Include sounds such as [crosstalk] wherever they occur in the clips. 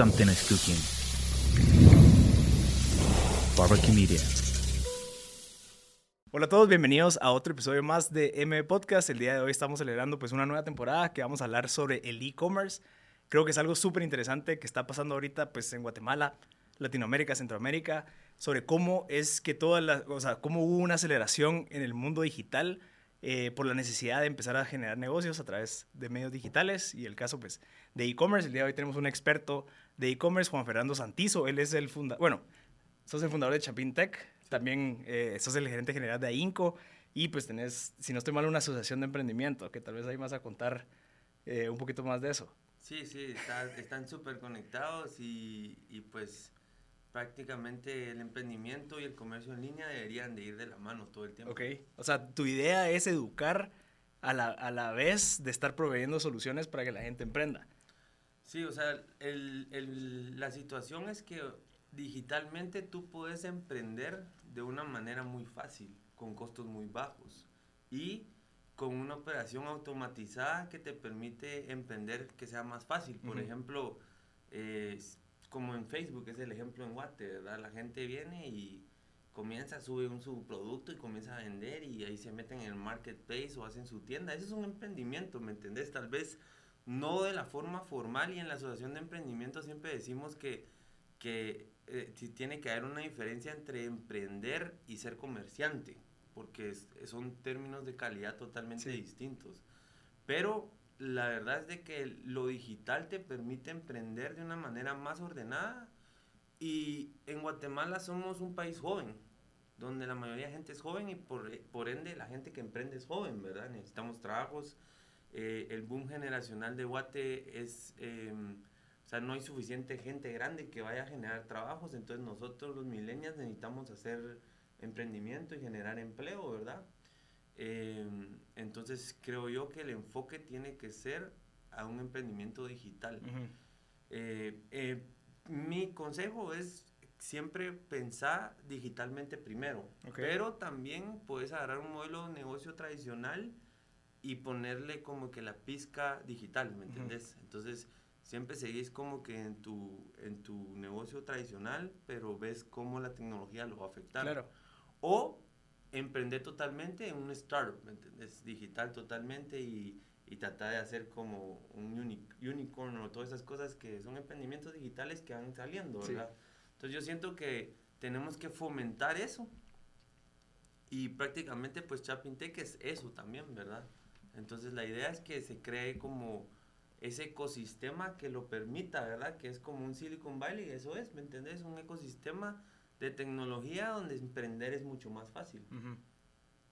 something is cooking. Barbecue Media. Hola a todos, bienvenidos a otro episodio más de M Podcast. El día de hoy estamos celebrando pues una nueva temporada que vamos a hablar sobre el e-commerce. Creo que es algo súper interesante que está pasando ahorita pues en Guatemala, Latinoamérica, Centroamérica, sobre cómo es que toda la, o sea, cómo hubo una aceleración en el mundo digital eh, por la necesidad de empezar a generar negocios a través de medios digitales y el caso pues de e-commerce. El día de hoy tenemos un experto de e-commerce, Juan Fernando Santizo. Él es el fundador, bueno, sos el fundador de Chapin Tech, también eh, sos el gerente general de AINCO y pues tenés, si no estoy mal, una asociación de emprendimiento, que tal vez ahí vas a contar eh, un poquito más de eso. Sí, sí, están súper conectados y, y pues prácticamente el emprendimiento y el comercio en línea deberían de ir de la mano todo el tiempo. Ok, o sea, tu idea es educar a la, a la vez de estar proveyendo soluciones para que la gente emprenda. Sí, o sea, el, el, la situación es que digitalmente tú puedes emprender de una manera muy fácil, con costos muy bajos y con una operación automatizada que te permite emprender que sea más fácil. Por ejemplo, eh, como en Facebook, es el ejemplo en Guate, ¿verdad? La gente viene y comienza, sube un su producto y comienza a vender y ahí se meten en el marketplace o hacen su tienda. Ese es un emprendimiento, ¿me entendés? Tal vez no de la forma formal y en la asociación de emprendimiento siempre decimos que, que eh, tiene que haber una diferencia entre emprender y ser comerciante, porque son términos de calidad totalmente distintos. Pero la verdad es de que lo digital te permite emprender de una manera más ordenada y en Guatemala somos un país joven, donde la mayoría de gente es joven y por, por ende la gente que emprende es joven, ¿verdad? Necesitamos trabajos. Eh, el boom generacional de Guate es, em, o sea, no hay suficiente gente grande que vaya a generar trabajos, entonces nosotros los millennials necesitamos hacer emprendimiento y generar empleo, ¿verdad? Em, entonces creo yo que el enfoque tiene que ser a un emprendimiento digital. Eh, eh, mi consejo es siempre pensar digitalmente primero, pero también puedes agarrar un modelo de negocio tradicional y ponerle como que la pizca digital, ¿me entendés? Entonces siempre seguís como que en tu, en tu negocio tradicional, pero ves cómo la tecnología lo va a afectar. Claro. O emprender totalmente en un startup, ¿me entiendes? Digital totalmente y, y tratar de hacer como un unicorn o todas esas cosas que son emprendimientos digitales que van saliendo, ¿verdad? Entonces yo siento que tenemos que fomentar eso y prácticamente pues Chapintec es eso también, ¿verdad? Entonces la idea es que se cree como ese ecosistema que lo permita, ¿verdad? Que es como un Silicon Valley, eso es, ¿me entiendes? Un ecosistema de tecnología donde emprender es mucho más fácil.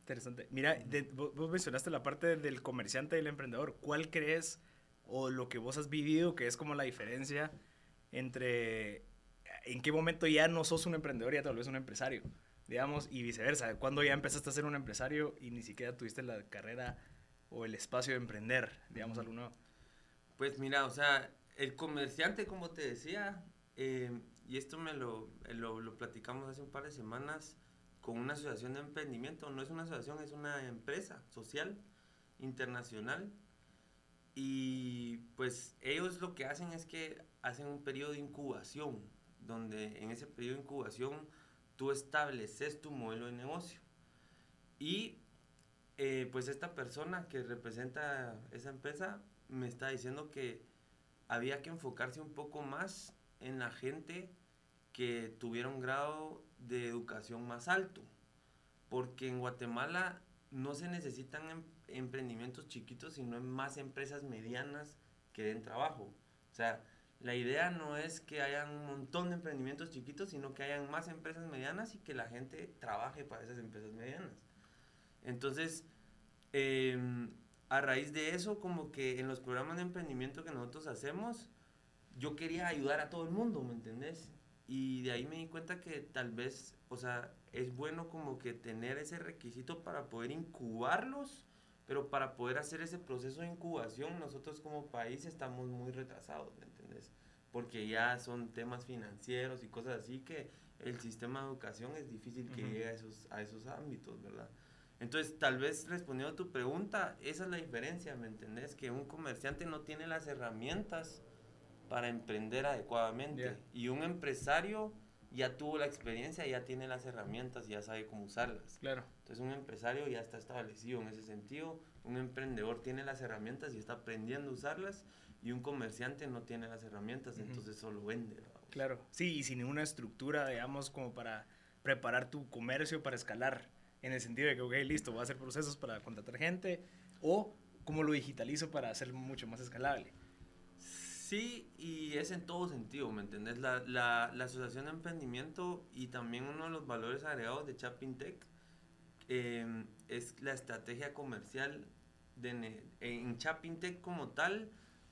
Interesante. Mira, vos mencionaste la parte del comerciante y el emprendedor. ¿Cuál crees o lo que vos has vivido que es como la diferencia entre en qué momento ya no sos un emprendedor y ya tal vez un empresario? Digamos, y viceversa. ¿Cuándo ya empezaste a ser un empresario y ni siquiera tuviste la carrera o el espacio de emprender, digamos, algo nuevo? Pues mira, o sea, el comerciante, como te decía, eh, y esto me lo, lo, lo, platicamos hace un par de semanas con una asociación de emprendimiento. No es una asociación, es una empresa social internacional. Y pues ellos lo que hacen es que hacen un periodo de incubación, donde en ese periodo de incubación tú estableces tu modelo de negocio. Y eh, pues esta persona que representa esa empresa me está diciendo que había que enfocarse un poco más en la gente que tuviera un grado de educación más alto. Porque en Guatemala no se necesitan em, emprendimientos chiquitos, sino más empresas medianas que den trabajo. O sea, la idea no es que hayan un montón de emprendimientos chiquitos, sino que hayan más empresas medianas y que la gente trabaje para esas empresas medianas. Entonces, em, a raíz de eso, como que en los programas de emprendimiento que nosotros hacemos, yo quería ayudar a todo el mundo, ¿me entendés? Y de ahí me di cuenta que tal vez, o sea, es bueno como que tener ese requisito para poder incubarlos, pero para poder hacer ese proceso de incubación, nosotros como país estamos muy retrasados, ¿me entiendes? Porque ya son temas financieros y cosas así que el sistema de educación es difícil que llegue a esos, a esos ámbitos, ¿verdad? Entonces, tal vez respondiendo a tu pregunta, esa es la diferencia, ¿me entendés? Que un comerciante no tiene las herramientas para emprender adecuadamente. Yeah. Y un empresario ya tuvo la experiencia, ya tiene las herramientas, ya sabe cómo usarlas. Claro. Entonces un empresario ya está establecido en ese sentido, un emprendedor tiene las herramientas y está aprendiendo a usarlas y un comerciante no tiene las herramientas, entonces solo vende. Claro, sí, y sin ninguna estructura, digamos, como para preparar tu comercio para escalar, en el sentido de que, ok, listo, voy a hacer procesos para contratar gente, o cómo lo digitalizo para hacer mucho más escalable. Sí, y es en todo sentido, ¿me entendés? La, la, la asociación de emprendimiento y también uno de los valores agregados de Chapin Tech eh, es la estrategia comercial de, en Chapin Tech como tal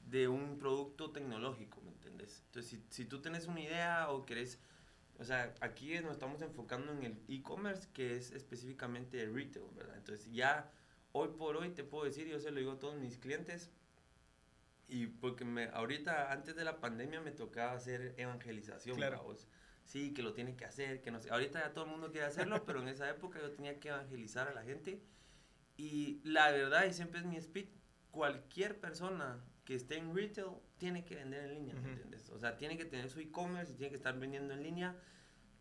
de un producto tecnológico, ¿me entendés? Entonces, si, si tú tienes una idea o querés, o sea, aquí nos estamos enfocando en el e-commerce, que es específicamente el retail, ¿verdad? Entonces, ya hoy por hoy te puedo decir, yo se lo digo a todos mis clientes, y porque me, ahorita, antes de la pandemia, me tocaba hacer evangelización. Claro. ¿va vos? Sí, que lo tiene que hacer, que no sé. Ahorita ya todo el mundo quiere hacerlo, pero en esa época yo tenía que evangelizar a la gente. Y la verdad, y siempre es mi speed, cualquier persona que esté en retail tiene que vender en línea, ¿me Ujú. entiendes? O sea, tiene que tener su e-commerce tiene que estar vendiendo en línea.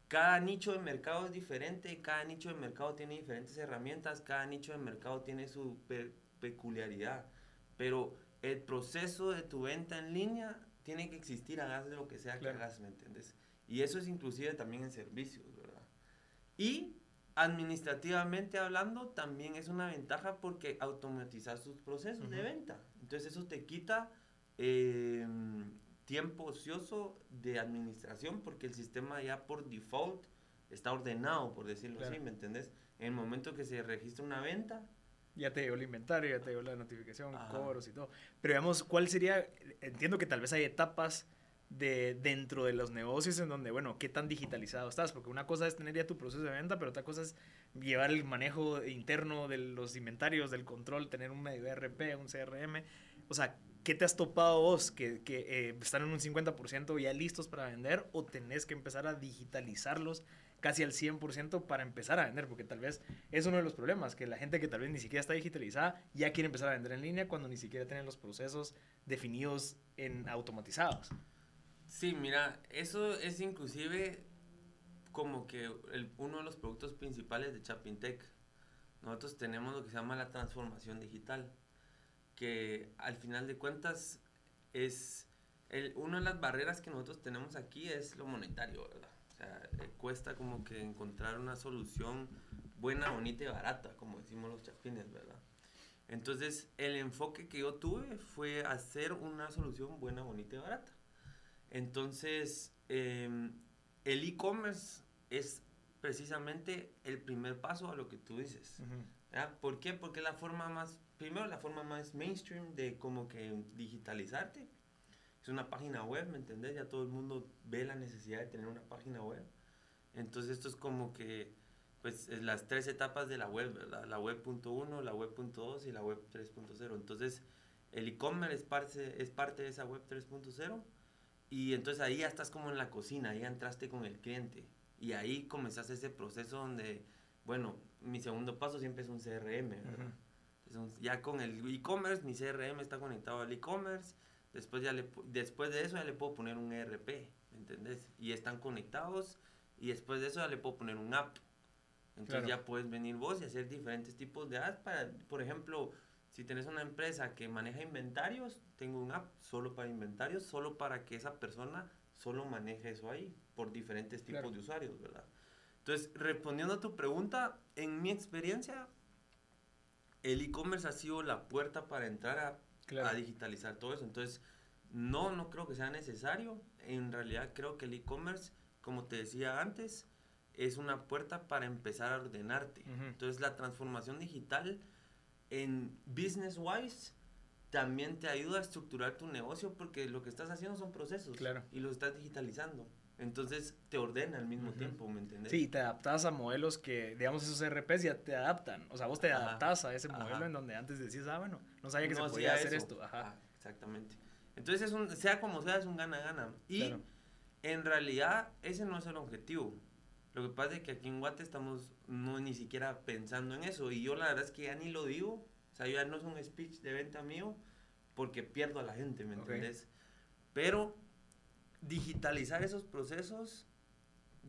Cada nicho de mercado es diferente, cada nicho de mercado tiene diferentes herramientas, cada nicho de mercado tiene su pe- peculiaridad. Pero el proceso de tu venta en línea tiene que existir, hagas lo que sea Claro. que hagas, ¿me entiendes? Y eso es inclusive también en servicios, ¿verdad? Y administrativamente hablando, también es una ventaja porque automatizas tus procesos de Ujú. venta. Entonces eso te quita eh, tiempo ocioso de administración porque el sistema ya por default está ordenado, por decirlo Claro. así, ¿me entendés? En el momento que se registra una venta, Ya te llegó el inventario, ya te llegó la notificación, Ajá. cobros y todo. Pero digamos, ¿cuál sería? Entiendo que tal vez hay etapas de dentro de los negocios en donde, bueno, qué tan digitalizado estás, porque una cosa es tener ya tu proceso de venta, pero otra cosa es llevar el manejo interno de los inventarios, del control, tener un medio ERP, un CRM. O sea, ¿qué te has topado vos que, que eh, están en un 50% ya listos para vender o tenés que empezar a digitalizarlos casi al 100% para empezar a vender? Porque tal vez es uno de los problemas, que la gente que tal vez ni siquiera está digitalizada ya quiere empezar a vender en línea cuando ni siquiera tienen los procesos definidos en automatizados. Sí, mira, eso es inclusive como que uno de los productos principales de Chapintec. Nosotros tenemos lo que se llama la transformación digital, que al final de cuentas es el, una de las barreras que nosotros tenemos aquí es lo monetario, ¿verdad? O sea, eh, cuesta como que encontrar una solución buena, bonita y barata, como decimos los chapines, ¿verdad? Entonces, el enfoque que yo tuve fue hacer una solución buena, bonita y barata. Entonces, eh, el e-commerce es precisamente el primer paso a lo que tú dices. ¿Por qué? Porque es la forma más, primero la forma más mainstream de como que digitalizarte. Es una página web, ¿me entendés? Ya todo el mundo ve la necesidad de tener una página web. Entonces esto es como que, pues, es las tres etapas de la web, ¿verdad? La web punto uno, la web punto dos y la web 3.0. Entonces, el e-commerce es parte, es parte de esa web 3.0 y entonces ahí ya estás como en la cocina, ahí entraste con el cliente y ahí comenzaste ese proceso donde, bueno, mi segundo paso siempre es un CRM, ¿verdad? Ya con el e-commerce, mi CRM está conectado al e-commerce, después, ya le, pu- después de eso ya le puedo poner un ERP, ¿me entendés? Y están conectados y después de eso ya le puedo poner un app. Entonces Claro. ya puedes venir vos y hacer diferentes tipos de apps para, por ejemplo, si tenés una empresa que maneja inventarios, tengo un app solo para inventarios, solo para que esa persona solo maneje eso ahí, por diferentes tipos Claro. de usuarios, ¿verdad? Entonces, respondiendo a tu pregunta, en mi experiencia, el e-commerce ha sido la puerta para entrar a, Claro. a digitalizar todo eso. Entonces, no, no creo que sea necesario. En realidad, creo que el e-commerce, como te decía antes, es una puerta para empezar a ordenarte. Ujú. Entonces, la transformación digital en business wise también te ayuda a estructurar tu negocio porque lo que estás haciendo son procesos Claro. y los estás digitalizando. Entonces, te ordena al mismo tiempo, ¿me entiendes? Sí, te adaptas a modelos que, digamos, esos RPs ya te adaptan. O sea, vos te Ajá. adaptas a ese Ajá. modelo en donde antes decías, ah, bueno, no sabía que No se podía hacer eso. esto. Ajá. Ah, exactamente. Entonces, es un, sea como sea, es un gana-gana. Y Claro. en realidad, ese no es el objetivo. Lo que pasa es que aquí en Guate estamos no ni siquiera pensando en eso. Y yo la verdad es que ya ni lo digo. O sea, ya no es un speech de venta mío porque pierdo a la gente, ¿me Ok. entendés? Pero digitalizar esos procesos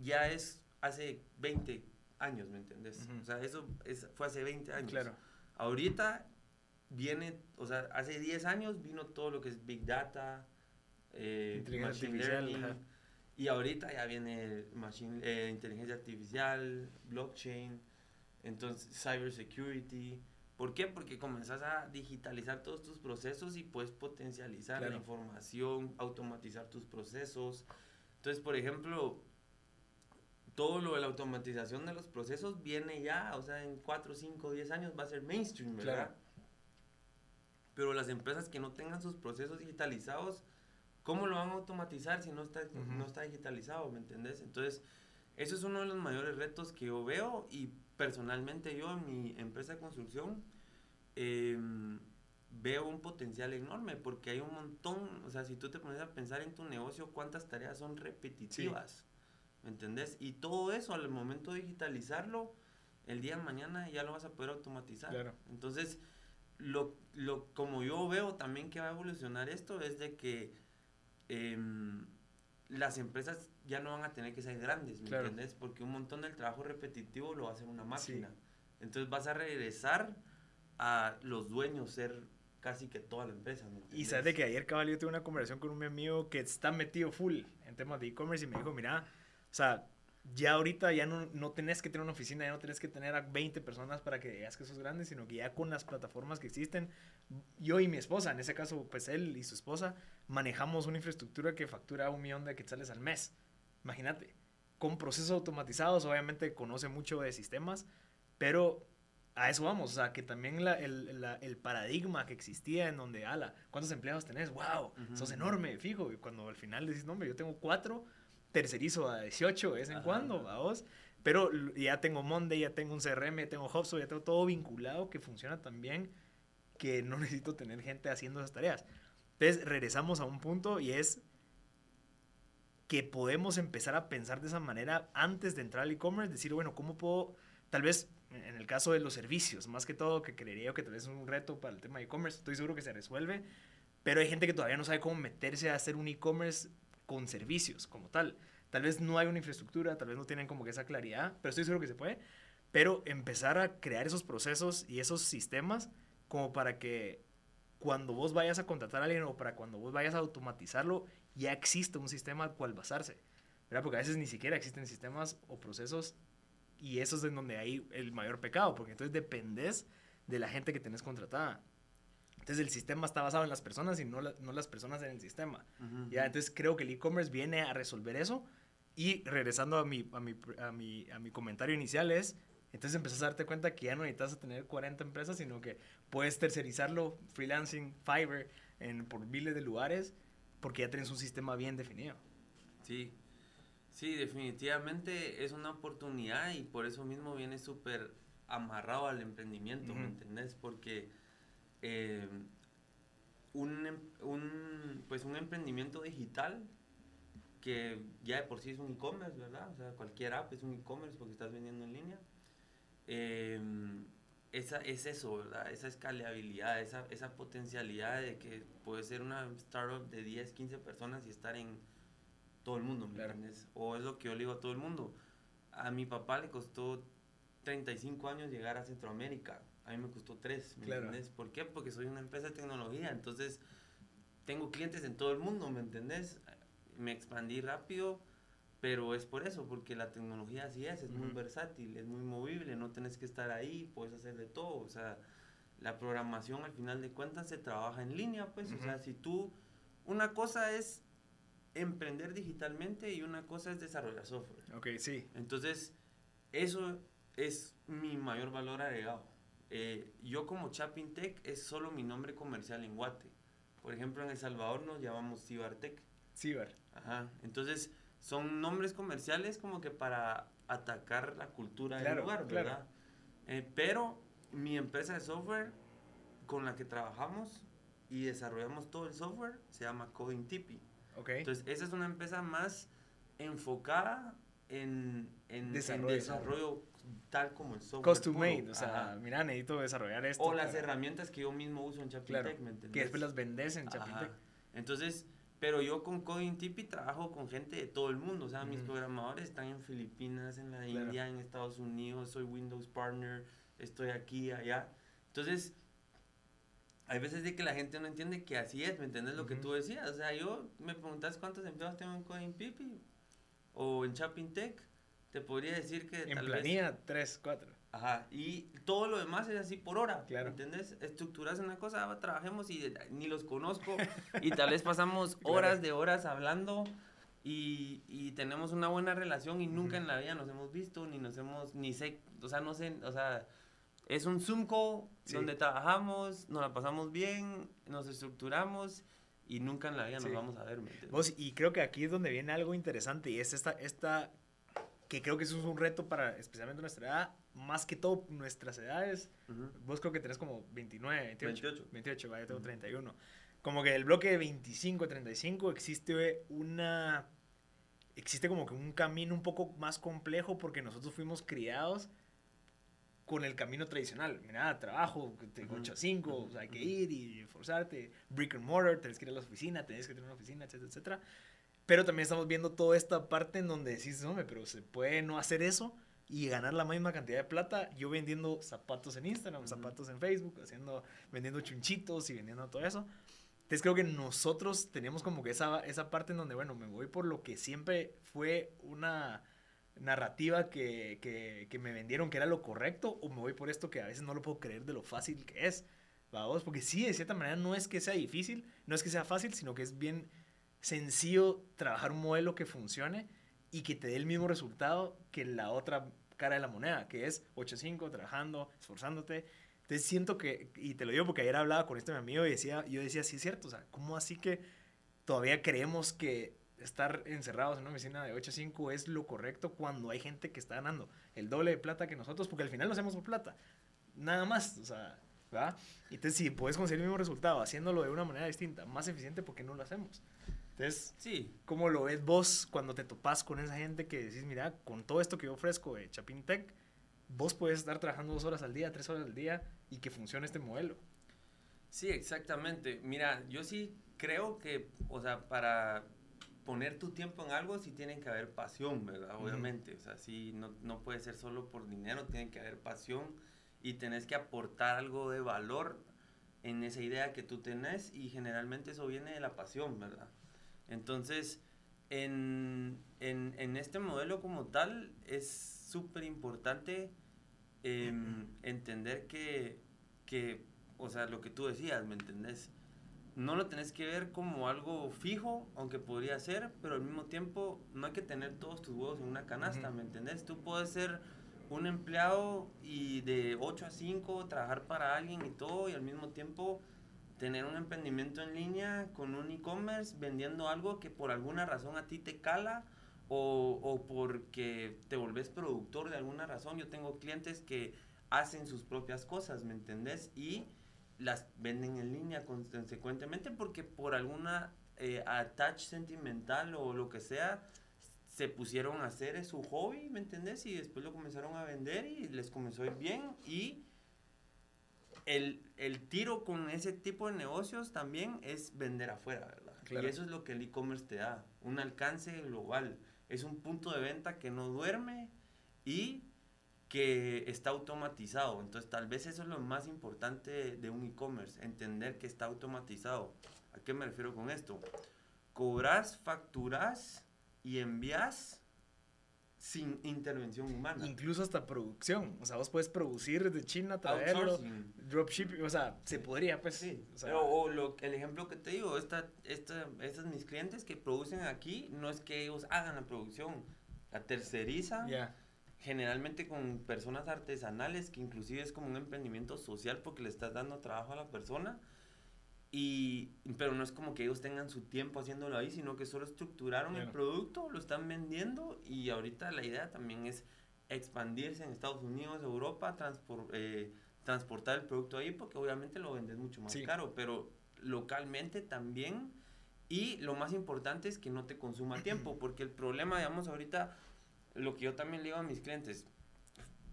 ya es hace 20 años, ¿me entendés? Ujú. O sea, eso es- fue hace 20 años. Claro. Ahorita viene, o sea, hace 10 años vino todo lo que es Big Data, eh, Machine Learning. Y ahorita ya viene machine, eh, inteligencia artificial, blockchain, entonces cybersecurity. ¿Por qué? Porque comenzás a digitalizar todos tus procesos y puedes potencializar Claro. la información, automatizar tus procesos. Entonces, por ejemplo, todo lo de la automatización de los procesos viene ya, o sea, en 4, 5, 10 años va a ser mainstream, ¿verdad? Claro. Pero las empresas que no tengan sus procesos digitalizados, ¿cómo lo van a automatizar si no está, Ujú. no está digitalizado, ¿me entendés? Entonces, eso es uno de los mayores retos que yo veo y personalmente yo en mi empresa de construcción em, veo un potencial enorme porque hay un montón, o sea, si tú te pones a pensar en tu negocio, cuántas tareas son repetitivas, ¿me entendés? Y todo eso al momento de digitalizarlo, el día de mañana ya lo vas a poder automatizar. Claro. Entonces, lo, lo, como yo veo también que va a evolucionar esto es de que em, las empresas ya no van a tener que ser grandes, ¿me Claro. entiendes? Porque un montón del trabajo repetitivo lo va a hacer una máquina. Entonces vas a regresar a los dueños ser casi que toda la empresa, ¿me Y sabes de que ayer, cabal, yo tuve una conversación con un amigo que está metido full en temas de e-commerce y me dijo, mira, o sea, ya ahorita ya no, no tenés que tener una oficina, ya no tenés que tener a 20 personas para que digas que sos grande, sino que ya con las plataformas que existen, yo y mi esposa, en ese caso, pues él y su esposa, manejamos una infraestructura que factura un millón de quetzales al mes. Imagínate, con procesos automatizados, obviamente conoce mucho de sistemas, pero a eso vamos, o sea, que también la- el, la- el paradigma que existía en donde, ala, ¿cuántos empleados tenés? ¡Wow! Ujú. Sos enorme, fijo. Y cuando al final decís, no, hombre, yo tengo cuatro, tercerizo a 18 de vez en Ajá. cuando, a vos. Pero ya tengo Monday, ya tengo un CRM, ya tengo HubSpot, ya tengo todo vinculado que funciona tan bien que no [laughs] necesito tener gente haciendo esas tareas. Entonces, regresamos a un punto y es que podemos empezar a pensar de esa manera antes de entrar al e-commerce, decir, bueno, ¿cómo puedo, tal vez en el caso de los servicios, más que todo, que creería que tal vez es un reto para el tema de e-commerce, estoy seguro que se resuelve, pero hay gente que todavía no sabe cómo meterse a hacer un e-commerce con servicios como tal. Tal vez no hay una infraestructura, tal vez no tienen como que esa claridad, pero estoy seguro que se puede. Pero empezar a crear esos procesos y esos sistemas como para que cuando vos vayas a contratar a alguien o para cuando vos vayas a automatizarlo, ya existe un sistema al cual basarse. ¿verdad? Porque a veces ni siquiera existen sistemas o procesos y eso es en donde hay el mayor pecado, porque entonces dependes de la gente que tenés contratada. Entonces el sistema está basado en las personas y no, la- no las personas en el sistema. Ujú. Ya, entonces creo que el e-commerce viene a resolver eso. Y regresando a mi, a mi, a mi, a mi comentario inicial es, entonces empezás a darte cuenta que ya no necesitas tener 40 empresas, sino que puedes tercerizarlo, freelancing, Fiverr, en, por miles de lugares, porque ya tienes un sistema bien definido. Sí, sí, definitivamente es una oportunidad y por eso mismo viene súper amarrado al emprendimiento, ¿me Ujú. entendés? Porque eh, un, em- un, pues un emprendimiento digital que ya de por sí es un e-commerce, ¿verdad? O sea, cualquier app es un e-commerce porque estás vendiendo en línea. Eh, esa, es eso, ¿verdad? Esa escalabilidad, esa, esa potencialidad de que puede ser una startup de 10, 15 personas y estar en todo el mundo, ¿me Claro. entiendes? O es lo que yo le digo a todo el mundo. A mi papá le costó 35 años llegar a Centroamérica. A mí me costó 3, ¿me Claro. entiendes? ¿Por qué? Porque soy una empresa de tecnología. Entonces, tengo clientes en todo el mundo, ¿me entendés? Me expandí rápido, pero es por eso, porque la tecnología así es, es muy Ujú. versátil, es muy movible, no tenés que estar ahí, puedes hacer de todo. O sea, la programación al final de cuentas se trabaja en línea, pues. O sea, si tú. Una cosa es emprender digitalmente y una cosa es desarrollar software. Ok, sí. Entonces, eso es mi mayor valor agregado. Eh, yo como Chapin Tech es solo mi nombre comercial en Guate. Por ejemplo, en El Salvador nos llamamos Cibartech. Ciber. Ajá. Entonces, son nombres comerciales como que para atacar la cultura Claro, del lugar, claro. ¿verdad? Eh, pero mi empresa de software con la que trabajamos y desarrollamos todo el software se llama Coding Tipi. Ok. Entonces, esa es una empresa más enfocada en, en en Desarrollo. Tal como el software. Custom made, o sea, Ajá. mira, necesito desarrollar esto. O las herramientas que yo mismo uso en Chapin Claro, ¿me entendés? Que después las vendes en Ajá. Chapintec. Entonces, Pero yo con Coding Tipi trabajo con gente de todo el mundo. O sea, mis Ujú. programadores están en Filipinas, en la Claro. India, en Estados Unidos. Soy Windows Partner, estoy aquí, allá. Entonces, hay veces de que la gente no entiende que así es, ¿me entiendes lo que tú decías? O sea, yo me preguntas cuántos empleados tengo en Coding Pipi o en Shopping Tech. Te podría decir que En tal vez... planilla, 3, 4. Ajá, y todo lo demás es así por hora. Claro. ¿Entendés? Estructuras una cosa, trabajemos y ni los conozco. y tal vez pasamos [laughs] Claro. horas de horas hablando y, y tenemos una buena relación y nunca en la vida nos hemos visto, ni nos hemos, ni sé, o sea, no sé, o sea, es un Zoom call Sí. donde trabajamos, nos la pasamos bien, nos estructuramos y nunca en la vida Sí. nos vamos a ver, ¿me? Vos, y creo que aquí es donde viene algo interesante y es esta, esta que creo que eso es un reto para especialmente nuestra edad, más que todo nuestras edades. Ujú. Vos creo que tenés como 29, 28. 28. 28, va, yo tengo Ujú. 31. Como que el bloque de 25, 35 existe una... Existe como que un camino un poco más complejo porque nosotros fuimos criados con el camino tradicional. Mira, trabajo, Ujú. 8 a 5, Ujú. o sea, hay que ir y esforzarte. Brick and mortar, tenés que ir a la oficina, tenés que tener una oficina, etcétera, etcétera. Pero también estamos viendo toda esta parte en donde decís, hombre, pero se puede no hacer eso y ganar la misma cantidad de plata. Yo vendiendo zapatos en Instagram, zapatos en Facebook, haciendo, vendiendo chunchitos y vendiendo todo eso. Entonces creo que nosotros teníamos como que esa, esa parte en donde, bueno, me voy por lo que siempre fue una narrativa que, que, que me vendieron que era lo correcto o me voy por esto que a veces no lo puedo creer de lo fácil que es. Vamos, porque sí, de cierta manera no es que sea difícil, no es que sea fácil, sino que es bien sencillo trabajar un modelo que funcione y que te dé el mismo resultado que la otra cara de la moneda, que es 8-5, trabajando, esforzándote. Entonces siento que, y te lo digo porque ayer hablaba con este mi amigo y decía, yo decía, sí es cierto, o sea, ¿cómo así que todavía creemos que estar encerrados en una oficina de 8 a 5 es lo correcto cuando hay gente que está ganando el doble de plata que nosotros, porque al final lo hacemos por plata, nada más, o sea, ¿verdad? Entonces, si puedes conseguir el mismo resultado haciéndolo de una manera distinta, más eficiente, ¿por qué no lo hacemos? Entonces, Sí, ¿cómo lo ves vos cuando te topas con esa gente que decís, mira, con todo esto que yo ofrezco de Chapin Tech, vos puedes estar trabajando dos horas al día, tres horas al día y que funcione este modelo? Sí, exactamente. Mira, yo sí creo que, o sea, para poner tu tiempo en algo sí tiene que haber pasión, ¿verdad? Obviamente, o sea, sí, no, no puede ser solo por dinero, tiene que haber pasión y tenés que aportar algo de valor en esa idea que tú tenés y generalmente eso viene de la pasión, ¿verdad? Entonces, en, en, en este modelo como tal es súper importante em, entender que, que, o sea, lo que tú decías, ¿me entendés? No lo tenés que ver como algo fijo, aunque podría ser, pero al mismo tiempo no hay que tener todos tus huevos en una canasta. ¿me entendés? Tú puedes ser un empleado y de 8 a 5 trabajar para alguien y todo, y al mismo tiempo tener un emprendimiento en línea con un e-commerce vendiendo algo que por alguna razón a ti te cala o, o porque te volvés productor de alguna razón. Yo tengo clientes que hacen sus propias cosas, ¿me entendés? Y las venden en línea consecuentemente porque por alguna eh, attach sentimental o lo que sea se pusieron a hacer su hobby, ¿me entendés? Y después lo comenzaron a vender y les comenzó a ir bien y el, el tiro con ese tipo de negocios también es vender afuera, ¿verdad? Claro. Y eso es lo que el e-commerce te da, un alcance global. Es un punto de venta que no duerme y que está automatizado. Entonces, tal vez eso es lo más importante de un e-commerce, entender que está automatizado. ¿A qué me refiero con esto? Cobras, facturas y envías sin intervención humana. Incluso hasta producción. O sea, vos puedes producir de China, traerlo, dropshipping, o sea, se podría, pues. Sí, o sea, pero o lo, el ejemplo que te digo, esta, esta, estos mis clientes que producen aquí, no es que ellos hagan la producción, la tercerizan, ya. generalmente con personas artesanales, que inclusive es como un emprendimiento social porque le estás dando trabajo a la persona, y, pero no es como que ellos tengan su tiempo haciéndolo ahí, sino que solo estructuraron el producto, lo están vendiendo, y ahorita la idea también es expandirse en Estados Unidos, Europa, transpor- eh, transportar el producto ahí, porque obviamente lo vendes mucho más Sí. caro, pero localmente también. Y lo más importante es que no te consuma tiempo, [clears throat] porque el problema, digamos, ahorita, lo que yo también le digo a mis clientes,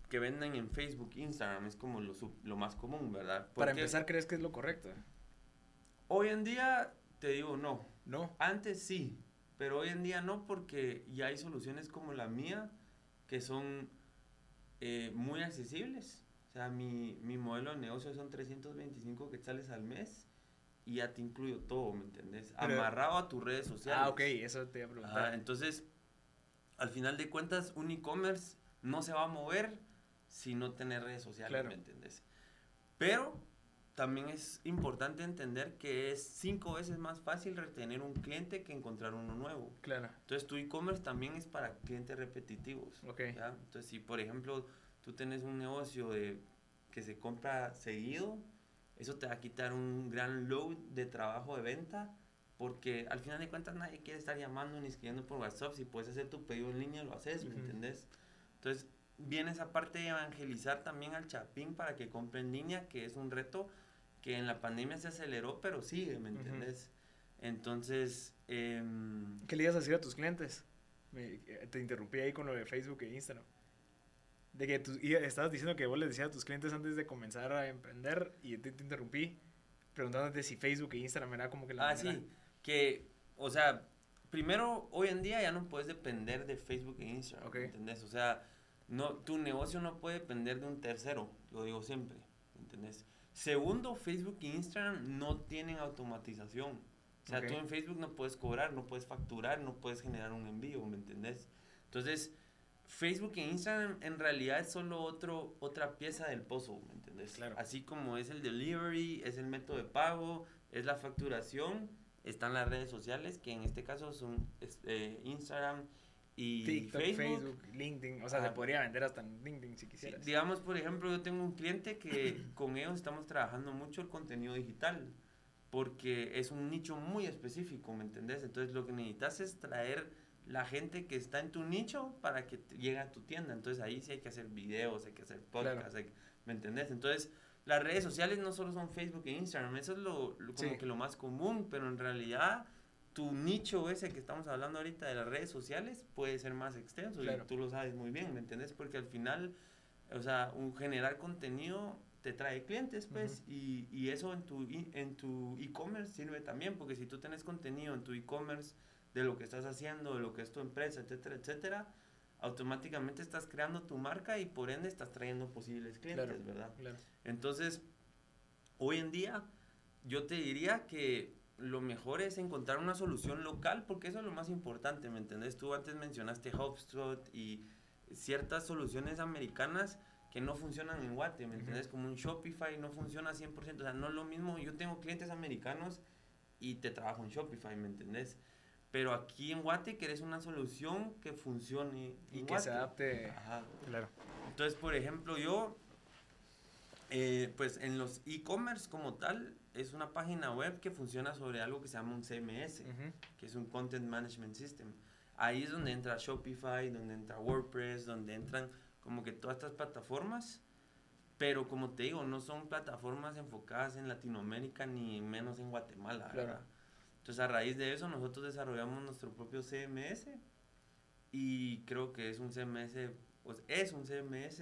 que venden en Facebook, Instagram, es como lo, más común, ¿verdad? Para empezar, ¿crees que es lo correcto? Hoy en día, te digo no. No. Antes sí, pero hoy en día no porque ya hay soluciones como la mía que son eh, muy accesibles. O sea, mi, mi modelo de negocio son 325 quetzales al mes y ya te incluyo todo, ¿me entendés? Pero- Amarrado a tus redes sociales. Ah, ok, eso te iba a preguntar. Ajá, entonces, al final de cuentas, un e-commerce no se va a mover si no tiene redes sociales, Claro. ¿me entendés? Pero también es importante entender que es cinco veces más fácil retener un cliente que encontrar uno nuevo. Claro. Entonces, tu e-commerce también es para clientes repetitivos. Ok. ¿ya? Entonces, si por ejemplo tú tienes un negocio de, que se compra seguido, eso te va a quitar un gran load de trabajo de venta, porque al final de cuentas nadie quiere estar llamando ni escribiendo por WhatsApp. Si puedes hacer tu pedido en línea, lo haces, ¿me Ujú. entendés? Entonces, viene esa parte de evangelizar también al chapín para que compre en línea, que es un reto que en la pandemia se aceleró, pero sigue, ¿me Ujú. entendés? Entonces, em, ¿Qué le ibas a decir a tus clientes? Me- eh, te interrumpí ahí con lo de Facebook e Instagram. De que tú y estabas diciendo que vos les decías a tus clientes antes de comenzar a emprender y te, te interrumpí preguntándote si Facebook e Instagram era como que la Ah, manera- sí, que, o sea, primero, hoy en día ya no puedes depender de Facebook e Instagram, Ok. ¿me ¿entendés? O sea, no, tu negocio no puede depender de un tercero, lo digo siempre, ¿me ¿entendés? Segundo, Facebook e Instagram no tienen automatización. O sea, tú en Facebook no puedes cobrar, no puedes facturar, no puedes generar un envío, ¿me entendés? Entonces, Facebook e Instagram en realidad es solo otro, otra pieza del pozo, ¿me entendés? Claro. Así como es el delivery, es el método de pago, es la facturación, están las redes sociales, que en este caso son es, eh, Instagram y TikTok, Facebook. Facebook, LinkedIn. O sea, Ajá. se podría vender hasta en LinkedIn si Sí, quisieras. digamos, por ejemplo, yo tengo un cliente que [coughs] con ellos estamos trabajando mucho el contenido digital, porque es un nicho muy específico, ¿me entendés? Entonces lo que necesitas es traer la gente que está en tu nicho para que llegue a tu tienda. Entonces ahí sí hay que hacer videos, hay que hacer podcasts, Claro. que- ¿me entendés? Entonces las redes sociales no solo son Facebook e Instagram, eso es lo, lo- como Sí. que lo más común, pero en realidad tu nicho ese que estamos hablando ahorita de las redes sociales puede ser más extenso Claro. y tú lo sabes muy bien, ¿me entendés? Porque al final, o sea, un generar contenido te trae clientes, pues, y, y eso en tu en tu e-commerce sirve también, porque si tú tienes contenido en tu e-commerce de lo que estás haciendo, de lo que es tu empresa, etcétera, etcétera, automáticamente estás creando tu marca y por ende estás trayendo posibles clientes, Claro. ¿verdad? Claro. Entonces, hoy en día, yo te diría que lo mejor es encontrar una solución local, porque eso es lo más importante, ¿me entendés? Tú antes mencionaste HubSpot y ciertas soluciones americanas que no funcionan en Guate, ¿me entendés? Como un Shopify no funciona 100%, o sea, no es lo mismo, yo tengo clientes americanos y te trabajo en Shopify, ¿me entendés? Pero aquí en Guate querés una solución que funcione Y que se Guate. adapte. Ajá. Claro. Entonces, por ejemplo, yo, eh, pues en los e-commerce como tal, es una página web que funciona sobre algo que se llama un CMS, Ujú. que es un Content Management System. Ahí es donde entra Shopify, donde entra WordPress, donde entran como que todas estas plataformas. Pero como te digo, no son plataformas enfocadas en Latinoamérica ni menos en Guatemala. Claro. ¿verdad? Entonces a raíz de eso nosotros desarrollamos nuestro propio CMS y creo que es un CMS, pues es un CMS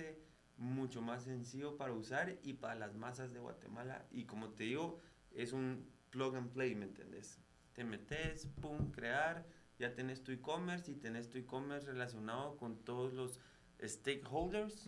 mucho más sencillo para usar y para las masas de Guatemala y como te digo, es un plug and play, ¿me entendés? Te metes, pum, crear, ya tenés tu e-commerce y tenés tu e-commerce relacionado con todos los stakeholders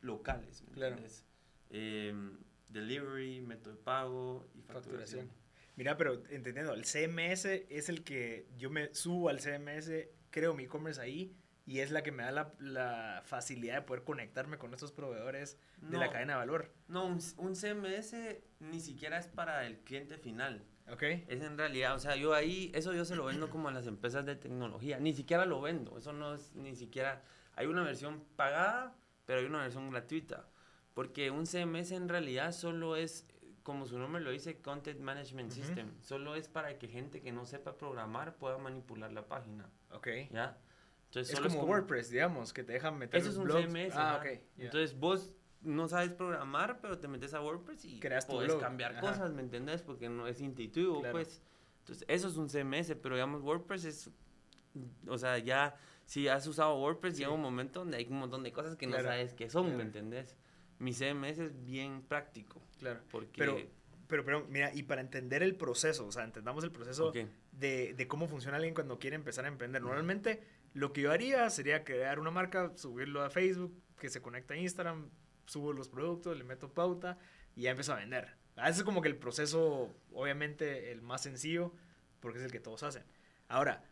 locales, ¿me Claro. entendés? Em, delivery, método de pago y facturación. Facturación. Mira, pero entendiendo, el CMS es el que yo me subo al CMS, creo mi e-commerce ahí y es la que me da la, la facilidad de poder conectarme con estos proveedores de la No. cadena de valor. No, un, un CMS ni siquiera es para el cliente final. ¿Ok? Es en realidad, o sea, yo ahí, eso yo se lo vendo como a las empresas de tecnología. Ni siquiera lo vendo. Eso no es ni siquiera. Hay una versión pagada, pero hay una versión gratuita. Porque un CMS en realidad solo es, como su nombre lo dice, Content Management Ujú. System. Solo es para que gente que no sepa programar pueda manipular la página. Ok. ¿Ya? Entonces, Es solo como, WordPress, digamos, que te dejan meter Eso es un blogs. CMS. Ah, ajá. ok. ya. Entonces vos no sabes programar, pero te metes a WordPress y Creas tu puedes blog. cambiar Ajá. cosas, ¿me entendés? Porque no es intuitivo, Claro. pues. Entonces, eso es un CMS, pero digamos, WordPress es. O sea, ya. Si has usado WordPress, Sí. llega un momento donde hay un montón de cosas que Claro, no sabes qué son, claro. ¿me entendés? Mi CMS es bien práctico. claro. Porque. Pero, pero, pero, mira, y para entender el proceso, o sea, entendamos el proceso Ok. de, de cómo funciona alguien cuando quiere empezar a emprender. Normalmente, lo que yo haría sería crear una marca, subirlo a Facebook, que se conecta a Instagram, subo los productos, le meto pauta y ya empiezo a vender. Ah, Ese es como que el proceso, obviamente, el más sencillo, porque es el que todos hacen. Ahora,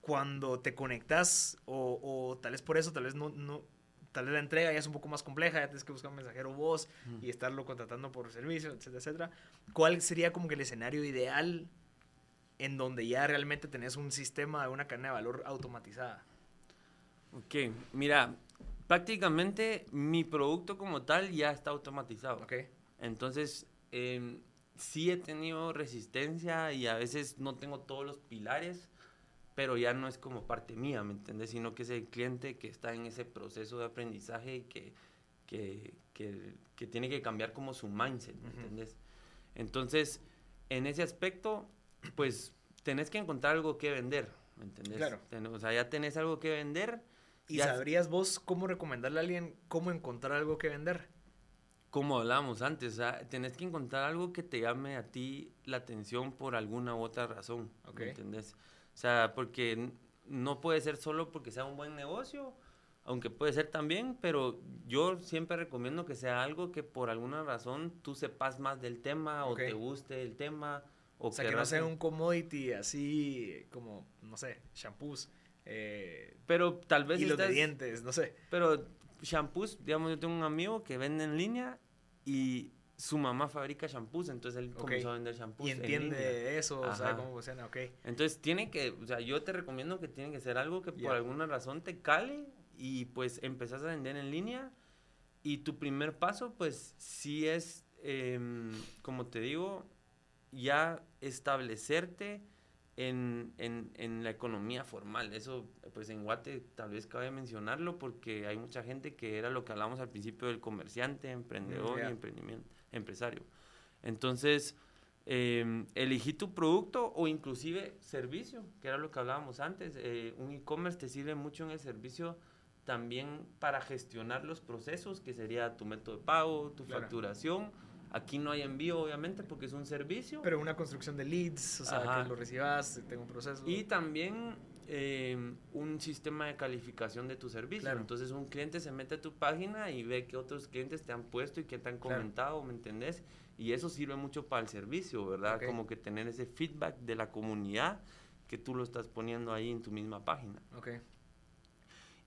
cuando te conectas, o, o tal vez por eso, tal vez no, no, tal vez la entrega ya es un poco más compleja, ya tienes que buscar un mensajero voz y estarlo contratando por servicio, etcétera, etcétera. ¿Cuál sería como que el escenario ideal en donde ya realmente tenés un sistema de una cadena de valor automatizada? Ok, mira, prácticamente mi producto como tal ya está automatizado. ¿Ok? Entonces, em, sí he tenido resistencia y a veces no tengo todos los pilares, pero ya no es como parte mía, ¿me entiendes? Sino que es el cliente que está en ese proceso de aprendizaje y que, que, que- que tiene que cambiar como su mindset, ¿me Ujú. entiendes? Entonces, en ese aspecto, pues tenés que encontrar algo que vender, ¿me entiendes? Claro. Ten- o sea, ya tenés algo que vender. ¿Y ya- sabrías vos cómo recomendarle a alguien cómo encontrar algo que vender? como hablábamos antes, o sea, tenés que encontrar algo que te llame a ti la atención por alguna u otra razón, Ok. ¿me entendés? O sea, porque no puede ser solo porque sea un buen negocio, aunque puede ser también, pero yo siempre recomiendo que sea algo que por alguna razón tú sepas más del tema Ok. o te guste el tema. O, O sea, que no sea un commodity así como, no sé, shampoos, eh, Pero tal vez hilos de estás- dientes, no sé. Pero shampoos, digamos, yo tengo un amigo que vende en línea y su mamá fabrica shampoos, entonces él comenzó a vender shampoos. Y en entiende eso, o sabe Ajá. cómo funciona, ok. Entonces tiene que, o sea, yo te recomiendo que tiene que ser algo que por alguna razón te cale y pues empezás a vender en línea y tu primer paso pues sí es, em, como te digo, ya establecerte en, en, en la economía formal. Eso pues en Guate tal vez cabe mencionarlo porque hay mucha gente que era lo que hablamos al principio del comerciante, emprendedor ya. y emprendimiento, empresario. Entonces, eh, elegí tu producto o inclusive servicio, que era lo que hablábamos antes. Eh, un e-commerce te sirve mucho en el servicio también para gestionar los procesos, que sería tu método de pago, tu Claro. facturación. Aquí no hay envío, obviamente, porque es un servicio. Pero una construcción de leads, o sea, Ajá. que lo recibas, tenga un proceso. Y también eh, un sistema de calificación de tu servicio. Claro. Entonces un cliente se mete a tu página y ve que otros clientes te han puesto y que te han Claro. comentado, ¿me entendés? Y eso sirve mucho para el servicio, ¿verdad? Ok. Como que tener ese feedback de la comunidad que tú lo estás poniendo ahí en tu misma página. Ok.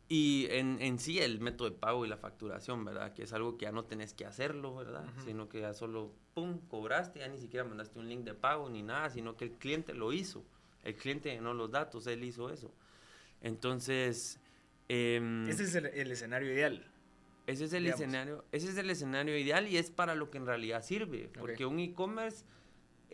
Y en, en sí el método de pago y la facturación, ¿verdad? Que es algo que ya no tenés que hacerlo, ¿verdad? Sino que ya solo, ¡pum!, cobraste, ya ni siquiera mandaste un link de pago ni nada, sino que el cliente lo hizo. El cliente llenó los datos, él hizo eso. Entonces, em, Ese es el, el escenario ideal. ese es el digamos. escenario, ese es el escenario ideal y es para lo que en realidad sirve, porque un e-commerce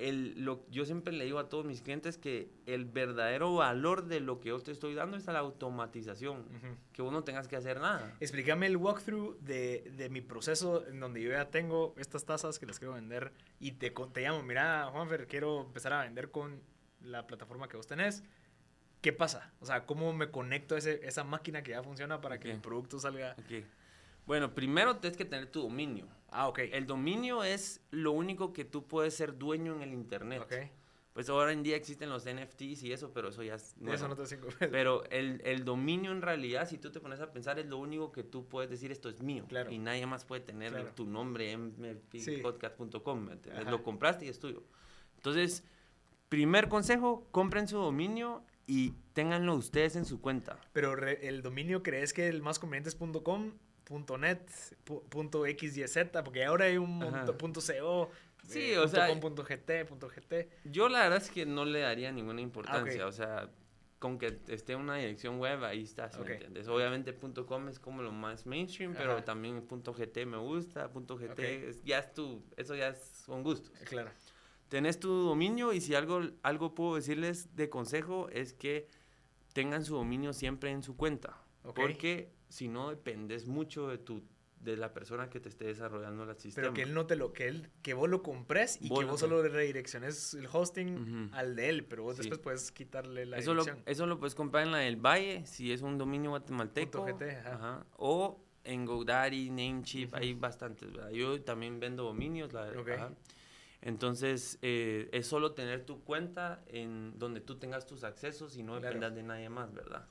el, lo, yo siempre le digo a todos mis clientes que el verdadero valor de lo que yo te estoy dando es a la automatización, que vos no tengas que hacer nada. Explícame el walkthrough de, de mi proceso en donde yo ya tengo estas tazas que las quiero vender y te, te llamo, mira, Juanfer, quiero empezar a vender con la plataforma que vos tenés. ¿Qué pasa? O sea, ¿cómo me conecto a ese- esa máquina que ya funciona para que el producto salga? Ok. Bueno, primero tienes que tener tu dominio. Ah, ok. El dominio es lo único que tú puedes ser dueño en el internet. Ok. Pues ahora en día existen los NFTs y eso, pero eso ya es eso no te pesos. Pero el, el dominio en realidad, si tú te pones a pensar, es lo único que tú puedes decir, esto es mío. Claro. Y nadie más puede tener Claro. tu nombre en Sí. Lo compraste y es tuyo. Entonces, primer consejo, compren su dominio y ténganlo ustedes en su cuenta. Pero re- el dominio, ¿crees que el más conveniente es .com, .net, pu- punto .xyz? Porque ahora hay un punto .co, Sí, eh, o punto sea- com, punto .gt, punto .gt. Yo la verdad es que no le daría ninguna importancia, Ah, o sea, con que esté una dirección web, ahí está, ¿sí me Ok. entiendes? Obviamente .com es como lo más mainstream, pero Ajá. también .gt me gusta, .gt Ok. es- ya es tu, eso ya es, son gustos. Eh, Claro. Tenés tu dominio y si algo, algo puedo decirles de consejo es que tengan su dominio siempre en su cuenta, porque si no dependes mucho de tu de la persona que te esté desarrollando el sistema. Pero que él no te lo, que él, que vos lo compres y Vos que vos solo redirecciones el hosting al de él, pero vos Sí. después puedes quitarle la eso lo, eso lo puedes comprar en la del Valle, si es un dominio guatemalteco. GT, ajá. ajá, O en GoDaddy, Namecheap, hay bastantes. ¿verdad? Yo también vendo dominios. La, Ok. ajá. Entonces, eh, es solo tener tu cuenta en donde tú tengas tus accesos y no Claro. dependas de nadie más, ¿verdad?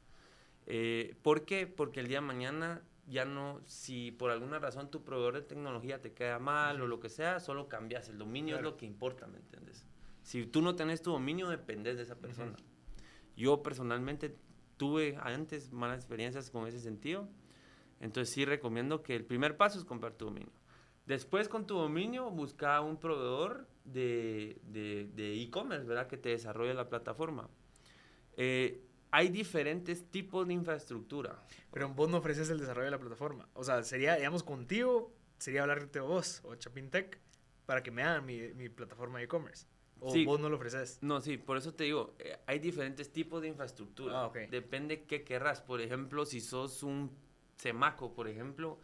Eh, ¿Por qué? Porque el día de mañana ya no, si por alguna razón tu proveedor de tecnología te queda mal o lo que sea, solo cambias. El dominio Claro. es lo que importa, ¿me entiendes? Si tú no tenés tu dominio, dependes de esa persona. Yo personalmente tuve antes malas experiencias con ese sentido. Entonces sí recomiendo que el primer paso es comprar tu dominio. Después con tu dominio busca un proveedor de de- de e-commerce, ¿verdad? Que te desarrolle la plataforma. Eh, hay diferentes tipos de infraestructura. Pero vos no ofreces el desarrollo de la plataforma. O sea, sería, digamos, contigo, sería hablarte vos o Chapintec para que me hagan mi, mi plataforma de e-commerce. O Sí. vos no lo ofreces. No, sí, por eso te digo, eh, hay diferentes tipos de infraestructura. Ah, ok. Depende qué querrás. Por ejemplo, si sos un Semaco, por ejemplo,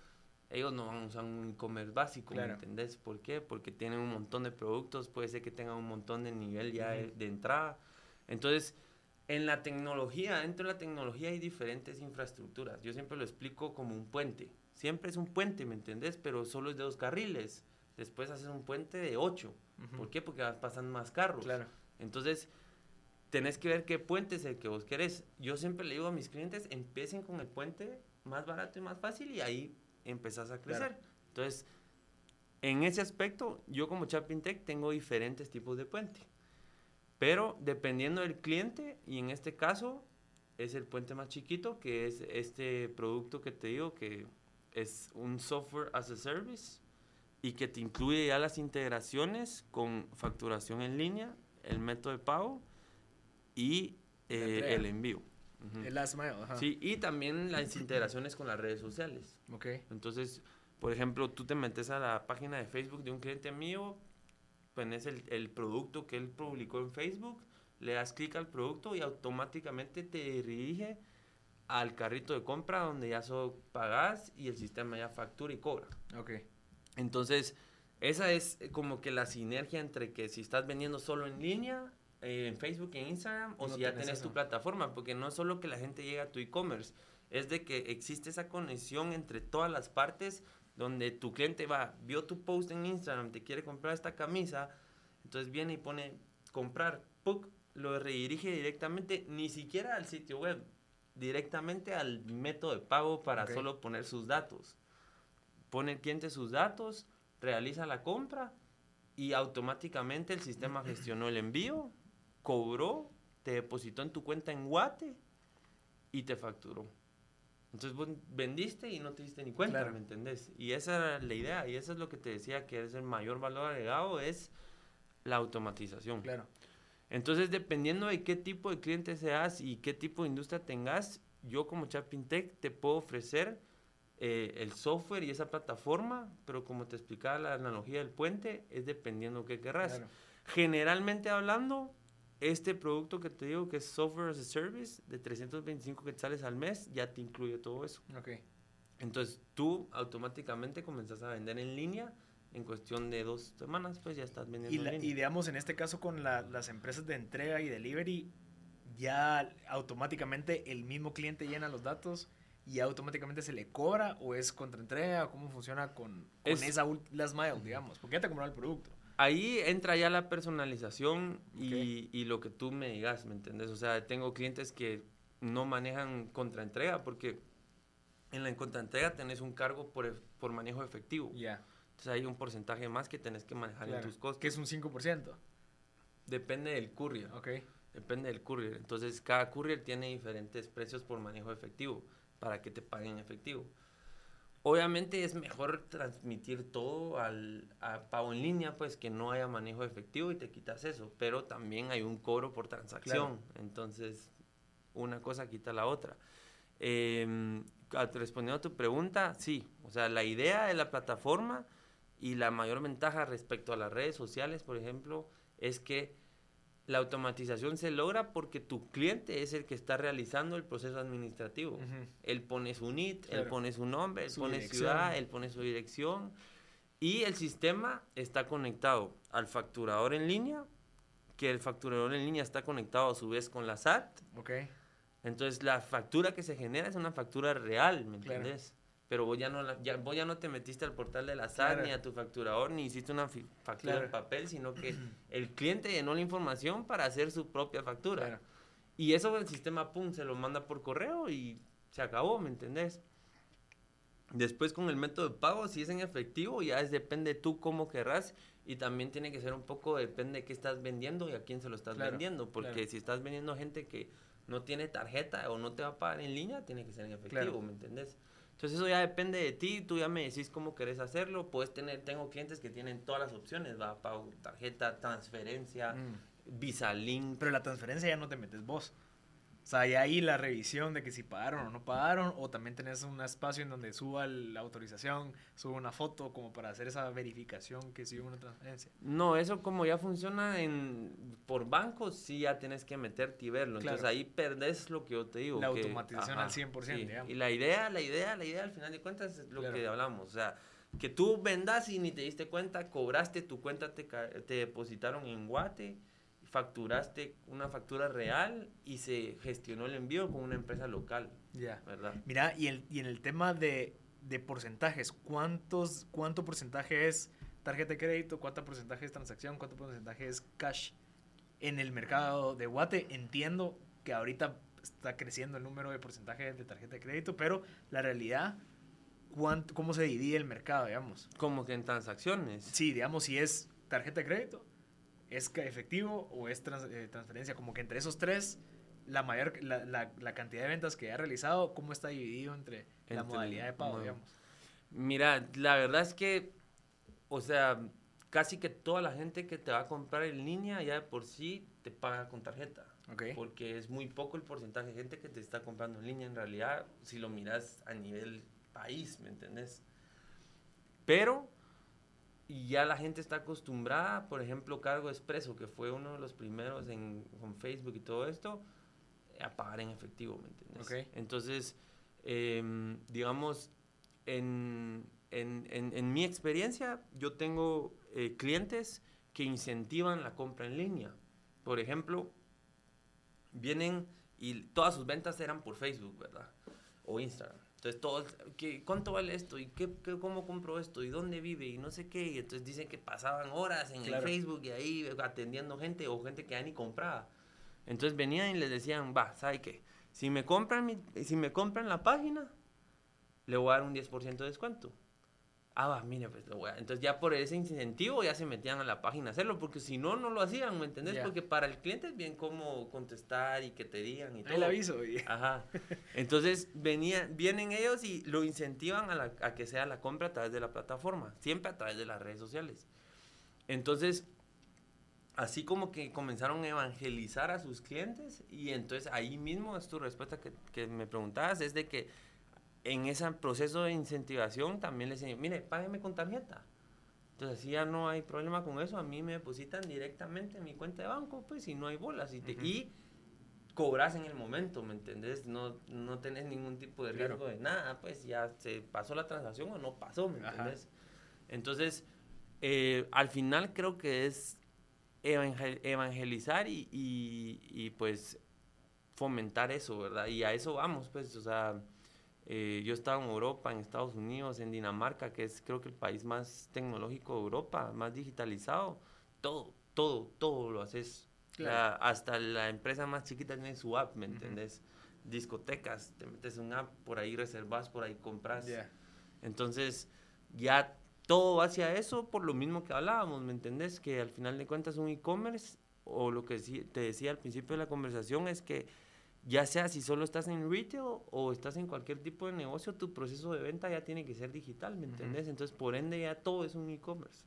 ellos no van a usar un e-commerce básico, Claro. ¿me entendés? ¿Por qué? Porque tienen un montón de productos, puede ser que tengan un montón de nivel ya de, Ujú. de entrada. Entonces, en la tecnología, dentro de la tecnología hay diferentes infraestructuras. Yo siempre lo explico como un puente. Siempre es un puente, ¿me entendés? Pero solo es de dos carriles. Después haces un puente de ocho. ¿Por qué? Porque vas pasando más carros. Claro. Entonces, tenés que ver qué puente es el que vos querés. Yo siempre le digo a mis clientes, empiecen con el puente más barato y más fácil y ahí empezás a crecer. Claro. Entonces, en ese aspecto, yo como Chapin Tech tengo diferentes tipos de puente. Pero dependiendo del cliente, y en este caso es el puente más chiquito, que es este producto que te digo, que es un software as a service y que te incluye ya las integraciones con facturación en línea, el método de pago y eh, el envío. Ujú. El last mile, ajá. Sí, y también las integraciones con las redes sociales. Ok. Entonces, por ejemplo, tú te metes a la página de Facebook de un cliente mío, pones el, el producto que él publicó en Facebook, le das clic al producto y automáticamente te dirige al carrito de compra donde ya solo pagas y el sistema ya factura y cobra. Ok. Entonces, esa es como que la sinergia entre que si estás vendiendo solo en línea, eh, en Facebook y en Instagram, o No si ya tenés tenés eso. tu plataforma, porque no es solo que la gente llega a tu e-commerce, es de que existe esa conexión entre todas las partes donde tu cliente va, vio tu post en Instagram, te quiere comprar esta camisa, entonces viene y pone comprar, ¡puc! lo redirige directamente, ni siquiera al sitio web, directamente al método de pago para solo poner sus datos. Pone el cliente sus datos, realiza la compra y automáticamente el sistema [clears throat] gestionó el envío, cobró, te depositó en tu cuenta en Guate y te facturó. Entonces vos vendiste y no te diste ni cuenta, Claro. ¿me entendés? Y esa era la idea, y eso es lo que te decía que es el mayor valor agregado, es la automatización. Claro. Entonces, dependiendo de qué tipo de cliente seas y qué tipo de industria tengas, yo como Chapintech te puedo ofrecer eh, el software y esa plataforma, pero como te explicaba la analogía del puente, es dependiendo qué querrás. Claro. Generalmente hablando, este producto que te digo que es Software as a Service de 325 quetzales al mes, ya te incluye todo eso. Ok. Entonces, tú automáticamente comenzás a vender en línea. En cuestión de dos semanas, pues ya estás vendiendo Y, en la- línea. y digamos, en este caso con la- las empresas de entrega y delivery, ya automáticamente el mismo cliente llena los datos y automáticamente se le cobra o es contraentrega o cómo funciona con, con Es- esa last mile, digamos, porque ya te compraron el producto. Ahí entra ya la personalización y, y lo que tú me digas, ¿me entiendes? O sea, tengo clientes que no manejan contraentrega porque en la contraentrega tenés un cargo por, por manejo efectivo. Ya. Entonces hay un porcentaje más que tenés que manejar Claro. en tus costos. Que es un 5%. Depende del courier. Ok. Depende del courier. Entonces cada courier tiene diferentes precios por manejo efectivo para que te paguen en efectivo. Obviamente es mejor transmitir todo al a pago en línea, pues que no haya manejo efectivo y te quitas eso. Pero también hay un cobro por transacción. Entonces una cosa quita la otra. Eh, a- respondiendo a tu pregunta, sí. O sea, la idea de la plataforma y la mayor ventaja respecto a las redes sociales, por ejemplo, es que la automatización se logra porque tu cliente es el que está realizando el proceso administrativo. Él pone su NIT, él pone su nombre, él Su pone dirección. ciudad, él pone su dirección. Y el sistema está conectado al facturador en línea, que el facturador en línea está conectado a su vez con la SAT. Ok. Entonces la factura que se genera es una factura real, ¿me Claro. entiendes? Pero vos ya no, la- ya, vos ya no te metiste al portal de la SAT Claro. ni a tu facturador ni hiciste una factura Claro. en papel, sino que [clears throat] el cliente llenó la información para hacer su propia factura. Claro. Y eso el sistema, pum, se lo manda por correo y se acabó, ¿me entendés? Después con el método de pago, si es en efectivo, ya es depende tú cómo querrás y también tiene que ser un poco, depende de qué estás vendiendo y a quién se lo estás vendiendo, porque si estás vendiendo a gente que no tiene tarjeta o no te va a pagar en línea, tiene que ser en efectivo. ¿me entendés? Entonces eso ya depende de ti, tú ya me decís cómo querés hacerlo, puedes tener, tengo clientes que tienen todas las opciones, va, pago, tarjeta, transferencia, Mm. Visa Link, Pero la transferencia ya no te metes vos. O sea, ya ahí la revisión de que si pagaron o no pagaron, o también tenés un espacio en donde suba la autorización, suba una foto como para hacer esa verificación que sí hubo una transferencia. No, eso como ya funciona en por bancos, sí ya tienes que meterte y verlo. Entonces ahí perdés lo que yo te digo. La que- automatización al 100%, digamos. Y la idea, la idea, la idea al final de cuentas es lo Claro. que hablamos. O sea, que tú vendas y ni te diste cuenta, cobraste tu cuenta, te, te depositaron en Guate, facturaste una factura real y se gestionó el envío con una empresa local, Ya. ¿verdad? Mira, y, el, y en el tema de, de porcentajes, ¿cuántos, ¿cuánto porcentaje es tarjeta de crédito? ¿Cuánto porcentaje es transacción? ¿Cuánto porcentaje es cash? En el mercado de Guate entiendo que ahorita está creciendo el número de porcentaje de tarjeta de crédito, pero la realidad, ¿cuánto, ¿cómo se divide el mercado, digamos? Como que en transacciones. Sí, digamos, si es tarjeta de crédito, es efectivo o es trans- eh, transferencia, como que entre esos tres, la mayor, la, la- la cantidad de ventas que ha realizado, ¿cómo está dividido entre, la modalidad de pago, digamos? Mira, la verdad es que, o sea, casi que toda la gente que te va a comprar en línea ya de por sí te paga con tarjeta. Porque es muy poco el porcentaje de gente que te está comprando en línea en realidad, si lo miras a nivel país, ¿me entendés? Pero ya la gente está acostumbrada, por ejemplo, Cargo Expreso, que fue uno de los primeros en, con Facebook y todo esto, a pagar en efectivo, ¿me entiendes? Entonces, em, digamos, en, en, en, en mi experiencia, yo tengo eh, clientes que incentivan la compra en línea. Por ejemplo, vienen y todas sus ventas eran por Facebook, ¿verdad? O Instagram. Entonces, todos, ¿qué, ¿cuánto vale esto? ¿Y qué, qué- cómo compro esto? ¿Y dónde vive? Y no sé qué. Y entonces dicen que pasaban horas en Claro. el Facebook y ahí atendiendo gente o gente que ya ni compraba. Entonces venían y les decían, va, ¿sabe qué? Si me compran, mi- si me compran la página, le voy a dar un 10% de descuento. Ah, va, mire, pues lo voy a... Entonces ya por ese incentivo ya se metían a la página a hacerlo, porque si no, no lo hacían, ¿me entendés? Porque para el cliente es bien cómo contestar y que te digan y todo. El aviso. y- Ajá. Entonces venía, vienen ellos y lo incentivan a, la- a que sea la compra a través de la plataforma, siempre a través de las redes sociales. Entonces, así como que comenzaron a evangelizar a sus clientes y entonces ahí mismo es tu respuesta que, que me preguntabas, es de que en ese proceso de incentivación también les decían, mire, págueme con tarjeta. Entonces así ya no hay problema con eso, a mí me depositan directamente en mi cuenta de banco, pues, y no hay bolas. Y, te- Ujú. y cobras en el momento, ¿me entendés? No, no tenés ningún tipo de Claro. riesgo de nada, pues ya se pasó la transacción o no pasó, ¿me entendés? Entonces, eh, al final creo que es evangel- evangelizar y, y, y, pues fomentar eso, ¿verdad? Y a eso vamos, pues, o sea, eh, yo estaba en Europa, en Estados Unidos, en Dinamarca, que es creo que el país más tecnológico de Europa, más digitalizado, todo, todo, todo lo haces. Claro. hasta la empresa más chiquita tiene su app, ¿me Ujú. entendés? Discotecas, te metes un app, por ahí reservas, por ahí compras. Ya. Entonces, ya todo va hacia eso por lo mismo que hablábamos, ¿me entendés? Que al final de cuentas un e-commerce, o lo que te decía al principio de la conversación, es que ya sea si solo estás en retail o estás en cualquier tipo de negocio, tu proceso de venta ya tiene que ser digital, ¿me entendés? Entonces, por ende, ya todo es un e-commerce.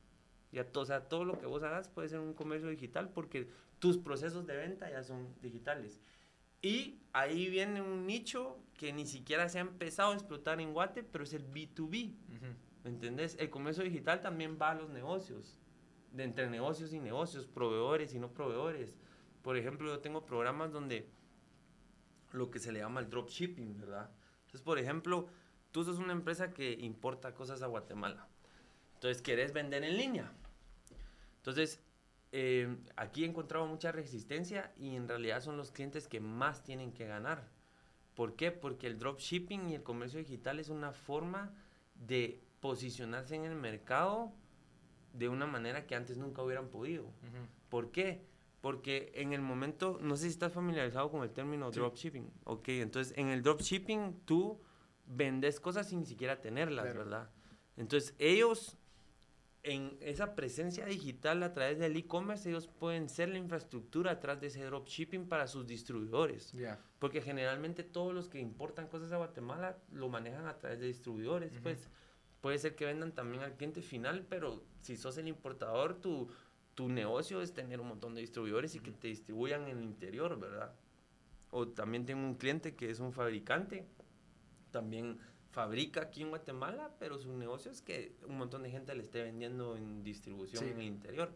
Ya todo, o sea, todo lo que vos hagas puede ser un comercio digital porque tus procesos de venta ya son digitales. Y ahí viene un nicho que ni siquiera se ha empezado a explotar en Guate, pero es el B2B. Ujú. ¿Me entendés? El comercio digital también va a los negocios, de entre negocios y negocios, proveedores y no proveedores. Por ejemplo, yo tengo programas donde lo que se le llama el dropshipping, ¿verdad? Entonces, por ejemplo, tú sos una empresa que importa cosas a Guatemala. Entonces, querés vender en línea. Entonces, eh, aquí he encontrado mucha resistencia y en realidad son los clientes que más tienen que ganar. ¿Por qué? Porque el dropshipping y el comercio digital es una forma de posicionarse en el mercado de una manera que antes nunca hubieran podido. ¿Por qué? Porque en el momento, no sé si estás familiarizado con el término dropshipping. Ok, entonces en el dropshipping tú vendes cosas sin siquiera tenerlas, ¿verdad? Entonces ellos, en esa presencia digital a través del e-commerce, ellos pueden ser la infraestructura atrás de ese dropshipping para sus distribuidores. Porque generalmente todos los que importan cosas a Guatemala lo manejan a través de distribuidores. Pues puede ser que vendan también al cliente final, pero si sos el importador, tu tu negocio es tener un montón de distribuidores y que te distribuyan en el interior, ¿verdad? O también tengo un cliente que es un fabricante, también fabrica aquí en Guatemala, pero su negocio es que un montón de gente le esté vendiendo en distribución en el interior.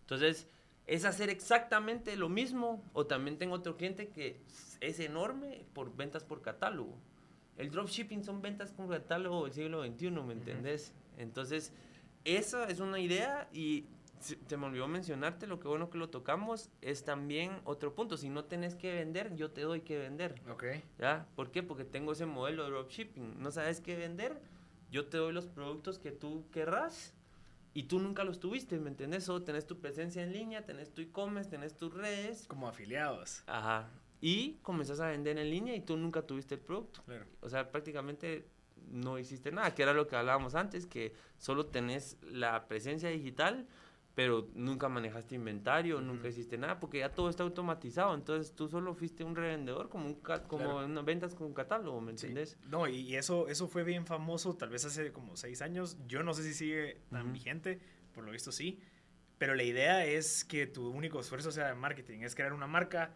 Entonces, es hacer exactamente lo mismo. O también tengo otro cliente que es enorme por ventas por catálogo. El dropshipping son ventas con catálogo del siglo XXI, ¿me entendés? Entonces, esa es una idea y te me olvidó mencionarte, lo que bueno que lo tocamos es también otro punto. Si no tenés que vender, yo te doy que vender. Ok. ¿Ya? ¿Por qué? Porque tengo ese modelo de dropshipping. No sabes qué vender, yo te doy los productos que tú querrás y tú nunca los tuviste, ¿me entiendes? O tenés tu presencia en línea, tenés tu e-commerce, tenés tus redes. Como afiliados. Ajá. Y comenzás a vender en línea y tú nunca tuviste el producto. Claro. O sea, prácticamente no hiciste nada, que era lo que hablábamos antes, que solo tenés la presencia digital pero nunca manejaste inventario, nunca hiciste nada, porque ya todo está automatizado, entonces tú solo fuiste un revendedor, como, un como ventas con un catálogo, ¿me entiendes? No, y eso, eso fue bien famoso, tal vez hace como seis años, yo no sé si sigue tan vigente, por lo visto sí, pero la idea es que tu único esfuerzo sea de marketing, es crear una marca,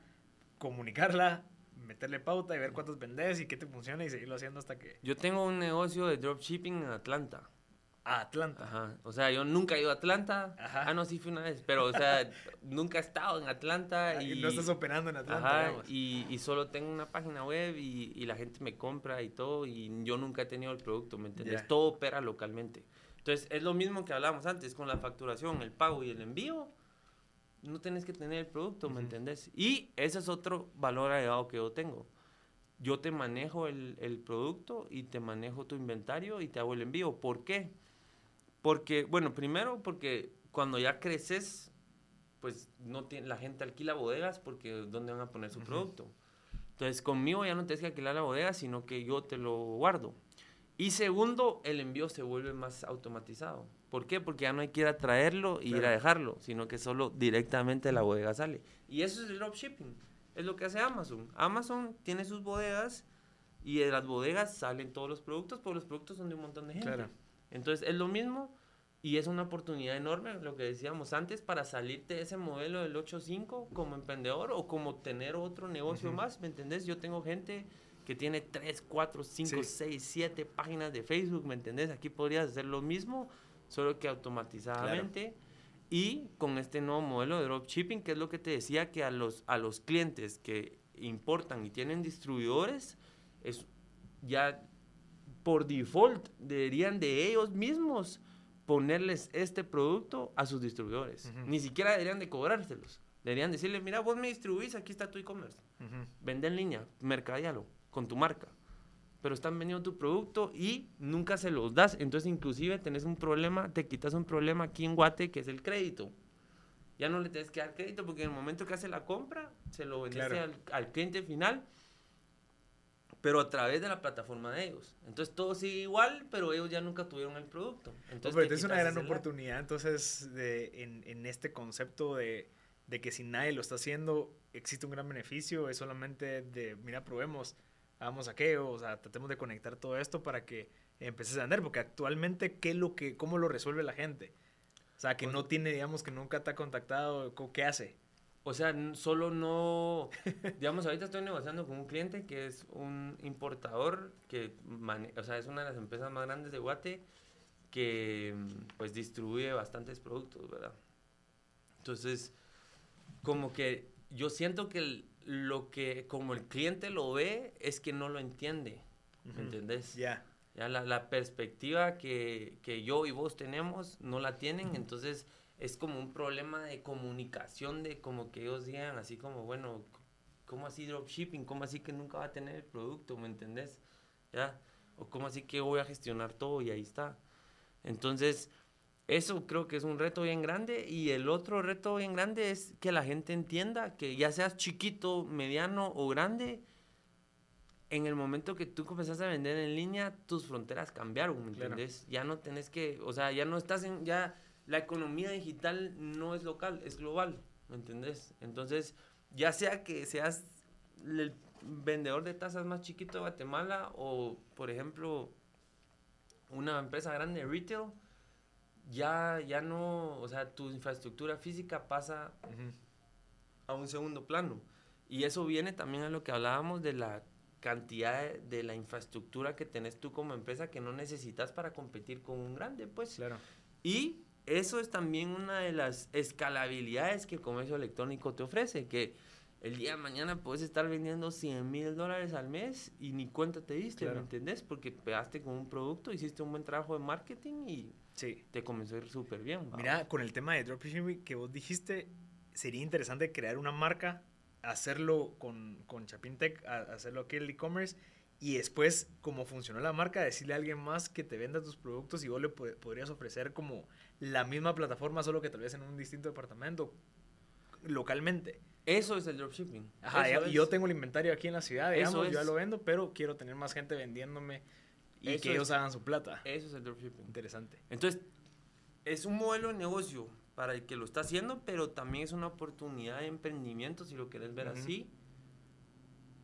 comunicarla, meterle pauta y ver cuántos vendes y qué te funciona y seguirlo haciendo hasta que... Yo tengo un negocio de dropshipping en Atlanta. A Atlanta. Ajá. O sea, yo nunca he ido a Atlanta. Ajá. Ah, no, sí fui una vez. Pero, o sea, [laughs] nunca he estado en Atlanta. Ah, y, no estás operando en Atlanta. Ajá, y, y, solo tengo una página web y, y, la gente me compra y todo. Y yo nunca he tenido el producto, ¿me entiendes? Todo opera localmente. Entonces, es lo mismo que hablábamos antes con la facturación, el pago y el envío. No tienes que tener el producto, ¿me entendés? Y ese es otro valor agregado que yo tengo. Yo te manejo el, el producto y te manejo tu inventario y te hago el envío. ¿Por qué? Porque, bueno, primero porque cuando ya creces, pues no tiene, la gente alquila bodegas porque ¿dónde van a poner su producto? Entonces conmigo ya no tienes que alquilar la bodega, sino que yo te lo guardo. Y segundo, el envío se vuelve más automatizado. ¿Por qué? Porque ya no hay que ir a traerlo y ir a dejarlo, sino que solo directamente la bodega sale. Y eso es el dropshipping. Es lo que hace Amazon. Amazon tiene sus bodegas y de las bodegas salen todos los productos, porque los productos son de un montón de gente. Claro. Entonces es lo mismo y es una oportunidad enorme, lo que decíamos antes, para salirte de ese modelo del 8-5 como emprendedor o como tener otro negocio más, ¿me entendés? Yo tengo gente que tiene 3, 4, 5, 6, 7 páginas de Facebook, ¿me entendés? Aquí podrías hacer lo mismo, solo que automatizadamente. Y con este nuevo modelo de dropshipping, que es lo que te decía, que a los, a los clientes que importan y tienen distribuidores, es ya por default deberían de ellos mismos ponerles este producto a sus distribuidores. Ni siquiera deberían de cobrárselos. Deberían decirle, mira, vos me distribuís, aquí está tu e-commerce. Vende en línea, mercadialo con tu marca. Pero están vendiendo tu producto y nunca se los das. Entonces, inclusive, tenés un problema, te quitas un problema aquí en Guate, que es el crédito. Ya no le tienes que dar crédito porque en el momento que hace la compra, se lo vendes al, al cliente final pero a través de la plataforma de ellos. Entonces todo sigue igual, pero ellos ya nunca tuvieron el producto. Entonces es una gran oportunidad entonces de, en, en, este concepto de, de, que si nadie lo está haciendo, existe un gran beneficio, es solamente de, mira, probemos, hagamos aquello, o sea, tratemos de conectar todo esto para que empieces a andar, porque actualmente, ¿qué lo que, ¿cómo lo resuelve la gente? O sea, que pues no tiene, digamos, que nunca te ha contactado, ¿qué hace? O sea, solo no, [laughs] digamos, ahorita estoy negociando con un cliente que es un importador que, o sea, es una de las empresas más grandes de Guate que pues distribuye bastantes productos, ¿verdad? Entonces, como que yo siento que lo que como el cliente lo ve es que no lo entiende, ¿me entendés? Ya. Ya la, la perspectiva que, que yo y vos tenemos no la tienen, entonces es como un problema de comunicación, de como que ellos digan así como, bueno, ¿cómo así dropshipping? ¿Cómo así que nunca va a tener el producto? ¿Me entendés? ¿Ya? O ¿cómo así que voy a gestionar todo? Y ahí está. Entonces, eso creo que es un reto bien grande. Y el otro reto bien grande es que la gente entienda que ya seas chiquito, mediano o grande, en el momento que tú comenzás a vender en línea, tus fronteras cambiaron, ¿me entiendes? Ya no tenés que, o sea, ya no estás en, ya la economía digital no es local, es global, ¿me entendés? Entonces, ya sea que seas el vendedor de tazas más chiquito de Guatemala o, por ejemplo, una empresa grande de retail, ya, ya no, o sea, tu infraestructura física pasa a un segundo plano. Y eso viene también a lo que hablábamos de la cantidad de, de, la infraestructura que tenés tú como empresa que no necesitas para competir con un grande, pues. Claro. Y eso es también una de las escalabilidades que el comercio electrónico te ofrece, que el día de mañana puedes estar vendiendo 100 mil dólares al mes y ni cuenta te diste, Claro. ¿me entendés? Porque pegaste con un producto, hiciste un buen trabajo de marketing y Sí. te comenzó a ir súper bien. ¿va? Mira, con el tema de dropshipping que vos dijiste, sería interesante crear una marca, hacerlo con, con Chapin Tech, hacerlo aquí el e-commerce y después, como funcionó la marca, decirle a alguien más que te venda tus productos y vos le po- podrías ofrecer como la misma plataforma, solo que tal vez en un distinto departamento localmente. Eso es el dropshipping. Ajá, ya- yo tengo el inventario aquí en la ciudad, Eso digamos, yo ya lo vendo, pero quiero tener más gente vendiéndome y Eso que es. ellos hagan su plata. Eso es el dropshipping. Interesante. Entonces, es un modelo de negocio para el que lo está haciendo, pero también es una oportunidad de emprendimiento, si lo querés ver así,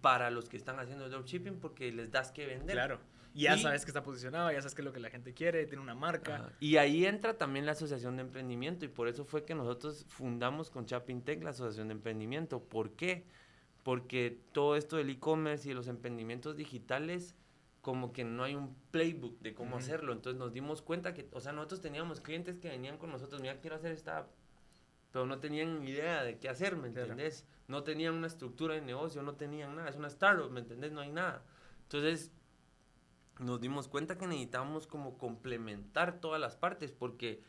para los que están haciendo dropshipping, porque les das que vender. Claro. Y ya Y- sabes que está posicionado, ya sabes que es lo que la gente quiere, tiene una marca. Ajá. Y ahí entra también la asociación de emprendimiento y por eso fue que nosotros fundamos con Chapin Tech la asociación de emprendimiento. ¿Por qué? Porque todo esto del e-commerce y de los emprendimientos digitales como que no hay un playbook de cómo hacerlo. Entonces nos dimos cuenta que, o sea, nosotros teníamos clientes que venían con nosotros, mira, quiero hacer esta, app", pero no tenían idea de qué hacer, ¿me Claro. entendés? No tenían una estructura de negocio, no tenían nada, es una startup, ¿me entendés? No hay nada. Entonces nos dimos cuenta que necesitábamos como complementar todas las partes porque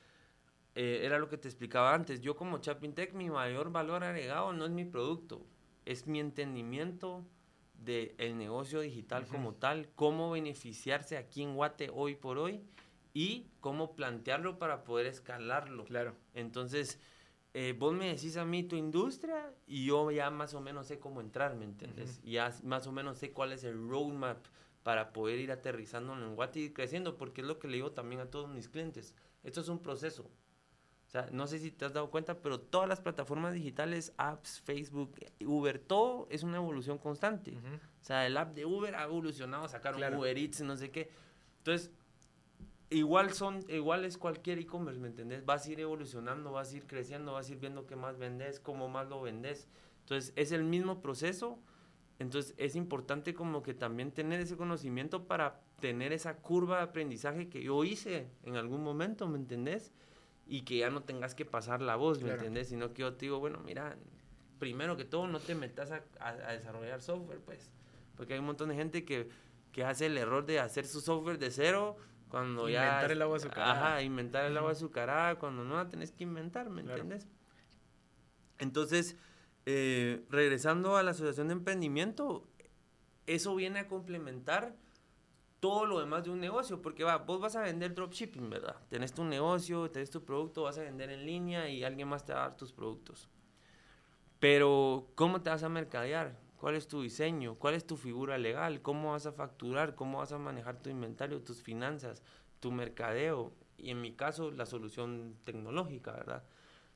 eh, era lo que te explicaba antes. Yo como Chapin Tech, mi mayor valor agregado no es mi producto, es mi entendimiento del negocio digital Ujú. como tal, cómo beneficiarse aquí en Guate hoy por hoy y cómo plantearlo para poder escalarlo. Claro. Entonces, eh, vos me decís a mí tu industria y yo ya más o menos sé cómo entrar, ¿me entiendes? Ujú. Ya s- más o menos sé cuál es el roadmap para poder ir aterrizando en Guate y ir creciendo, porque es lo que le digo también a todos mis clientes. Esto es un proceso. O sea, no sé si te has dado cuenta, pero todas las plataformas digitales, apps, Facebook, Uber, todo es una evolución constante. Ujú. O sea, el app de Uber ha evolucionado, sacaron Claro. Uber Eats, no sé qué. Entonces, igual son, igual es cualquier e-commerce, ¿me entendés? Vas a ir evolucionando, vas a ir creciendo, vas a ir viendo qué más vendes, cómo más lo vendes. Entonces, es el mismo proceso. Entonces, es importante como que también tener ese conocimiento para tener esa curva de aprendizaje que yo hice en algún momento, ¿me entendés? Y que ya no tengas que pasar la voz, ¿me Claro. entendés? Sino que yo te digo, bueno, mira, primero que todo, no te metas a, a- a desarrollar software, pues. Porque hay un montón de gente que, que hace el error de hacer su software de cero cuando ya... Inventar el agua azucarada. Ajá, inventar el agua azucarada cuando no la tenés que inventar, ¿me Claro. entiendes? Entonces, eh, regresando a la asociación de emprendimiento, eso viene a complementar todo lo demás de un negocio, porque va, vos vas a vender dropshipping, ¿verdad? Tenés tu negocio, tenés tu producto, vas a vender en línea y alguien más te va a dar tus productos. Pero, ¿cómo te vas a mercadear? ¿Cuál es tu diseño? ¿Cuál es tu figura legal? ¿Cómo vas a facturar? ¿Cómo vas a manejar tu inventario, tus finanzas, tu mercadeo? Y en mi caso, la solución tecnológica, ¿verdad?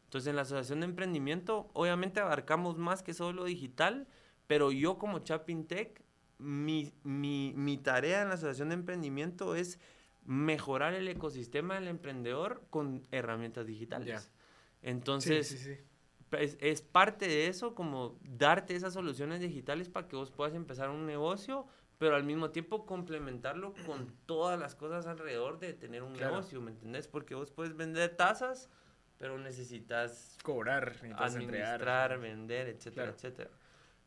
Entonces, en la asociación de emprendimiento, obviamente abarcamos más que solo digital, pero yo como Chapin Tech, mi, mi, mi tarea en la asociación de emprendimiento es mejorar el ecosistema del emprendedor con herramientas digitales. Ya. Entonces, sí, sí, sí. Es, es parte de eso, como darte esas soluciones digitales para que vos puedas empezar un negocio, pero al mismo tiempo complementarlo con todas las cosas alrededor de tener un Claro. negocio, ¿me entendés? Porque vos puedes vender tazas, pero necesitas Cobrar, necesitas entregar. administrar, vender, etcétera, Claro. etcétera.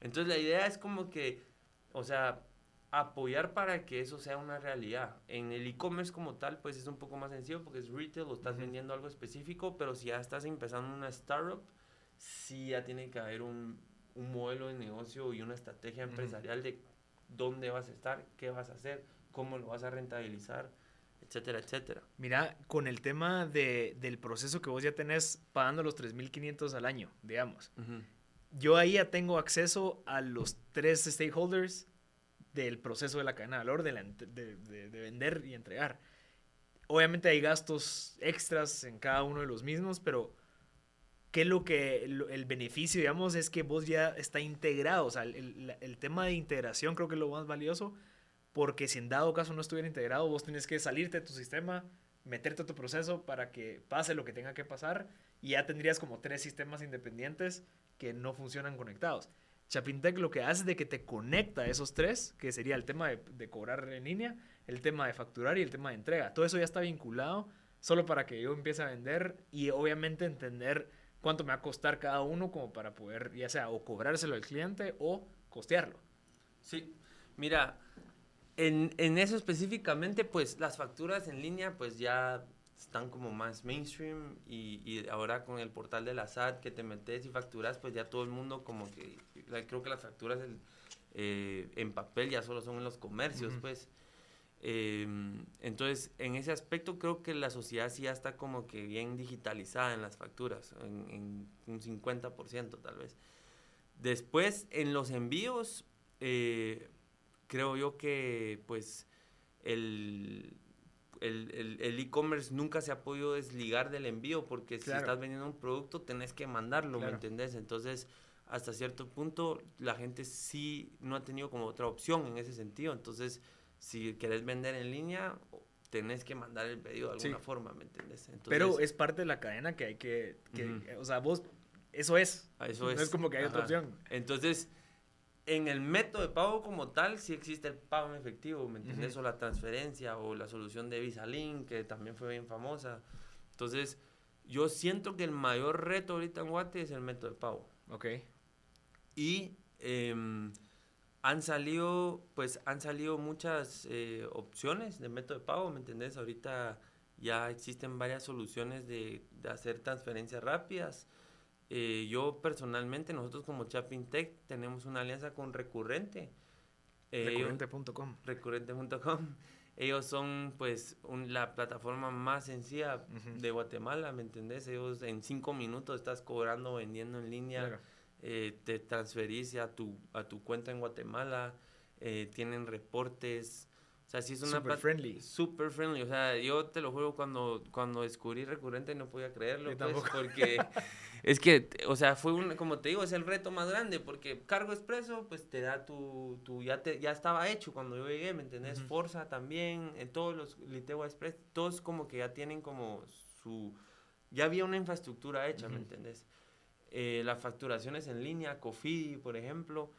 Entonces la idea es como que, o sea, apoyar para que eso sea una realidad. En el e-commerce como tal, pues es un poco más sencillo porque es retail o estás Ujú. vendiendo algo específico, pero si ya estás empezando una startup, sí ya tiene que haber un, un modelo de negocio y una estrategia empresarial de dónde vas a estar, qué vas a hacer, cómo lo vas a rentabilizar, etcétera, etcétera. Mira, con el tema de, del proceso que vos ya tenés pagando los 3.500 al año, digamos, yo ahí ya tengo acceso a los tres stakeholders del proceso de la cadena de valor, de, de, de, vender y entregar. Obviamente hay gastos extras en cada uno de los mismos, pero ¿qué es lo que el, beneficio, digamos, es que vos ya está integrado? O sea, el, el, tema de integración creo que es lo más valioso, porque si en dado caso no estuviera integrado, vos tenés que salirte de tu sistema, meterte a tu proceso para que pase lo que tenga que pasar y ya tendrías como tres sistemas independientes que no funcionan conectados. Chapintec lo que hace es de que te conecta a esos tres, que sería el tema de, cobrar en línea, el tema de facturar y el tema de entrega. Todo eso ya está vinculado solo para que yo empiece a vender y obviamente entender cuánto me va a costar cada uno como para poder ya sea o cobrárselo al cliente o costearlo. Sí, mira, en, en eso específicamente, pues las facturas en línea pues ya están como más mainstream y, y, ahora con el portal de la SAT que te metes y facturas, pues ya todo el mundo como que, creo que las facturas eh, en papel ya solo son en los comercios, pues. Em, entonces, en ese aspecto creo que la sociedad sí ya está como que bien digitalizada en las facturas, en, en un 50% tal vez. Después, en los envíos, eh, creo yo que pues el el e-commerce nunca se ha podido desligar del envío porque si estás vendiendo un producto tenés que mandarlo, ¿me entendés? Entonces, hasta cierto punto, la gente sí no ha tenido como otra opción en ese sentido. Entonces, si querés vender en línea, tenés que mandar el pedido de alguna forma, ¿me entendés? Pero es parte de la cadena que hay que, o sea, vos, eso es. Eso no es. como que hay otra opción. Entonces, en el método de pago como tal, sí existe el pago en efectivo, ¿me entiendes? O la transferencia o la solución de VisaLink, que también fue bien famosa. Entonces, yo siento que el mayor reto ahorita en Guate es el método de pago. Ok. Y em, han salido, pues, han salido muchas eh, opciones de método de pago, ¿me entendés? Ahorita ya existen varias soluciones de, de hacer transferencias rápidas eh, yo personalmente, nosotros como Chapin Tech tenemos una alianza con Recurrente. Eh, recurrente.com. Recurrente.com. [laughs] Ellos son pues la plataforma más sencilla de Guatemala, ¿me entendés? Ellos en cinco minutos estás cobrando, vendiendo en línea, eh, te transferís a tu, a tu cuenta en Guatemala, tienen reportes, o sea, sí es una... Super friendly. Super friendly. O sea, yo te lo juro, cuando, cuando descubrí Recurrente no podía creerlo, pues, porque [laughs] es que, o sea, fue un, como te digo, es el reto más grande, porque Cargo Expreso, pues te da tu, tu ya te, ya estaba hecho cuando yo llegué, ¿me entendés? Forza también, en todos los Liteo Express, todos como que ya tienen como su, ya había una infraestructura hecha, ¿me entendés? Eh, las facturaciones en línea, Cofidi, por ejemplo,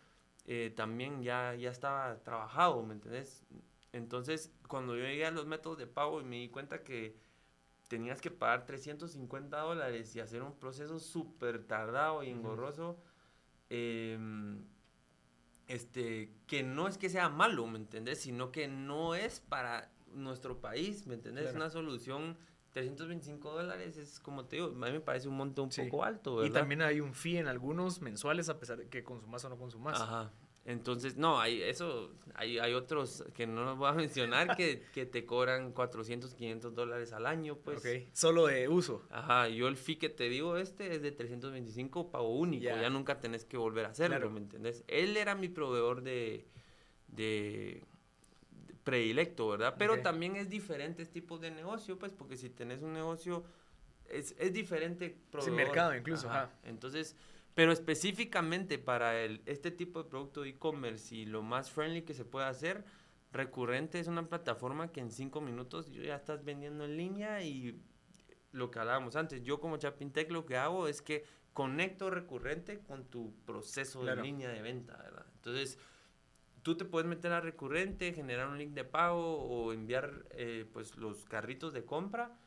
eh, también ya, ya estaba trabajado, ¿me entendés? Entonces, cuando yo llegué a los métodos de pago y me di cuenta que tenías que pagar 350 dólares y hacer un proceso súper tardado y engorroso, em, este, que no es que sea malo, ¿me entendés? Sino que no es para nuestro país, ¿me entendés? Es una solución 325 dólares es como te digo, a mí me parece un monto un poco alto, ¿verdad? Y también hay un fee en algunos mensuales a pesar de que consumas o no consumas. Ajá. Entonces, no, hay eso, hay, hay otros que no los voy a [laughs] mencionar que, que te cobran 400, 500 dólares al año, pues. Ok, solo de uso. Ajá, yo el fee que te digo este es de 325, pago único, ya nunca tenés que volver a hacerlo, ¿me entendés? Él era mi proveedor de, de, predilecto, ¿verdad? Pero también es diferente este tipo de negocio, pues, porque si tenés un negocio, es, es diferente proveedor. mercado incluso, ajá. Entonces pero específicamente para el, este tipo de producto e-commerce y lo más friendly que se puede hacer, Recurrente es una plataforma que en cinco minutos ya estás vendiendo en línea y lo que hablábamos antes, yo como Chapintec lo que hago es que conecto Recurrente con tu proceso de línea de venta, ¿verdad? Entonces, tú te puedes meter a Recurrente, generar un link de pago o enviar eh, pues los carritos de compra,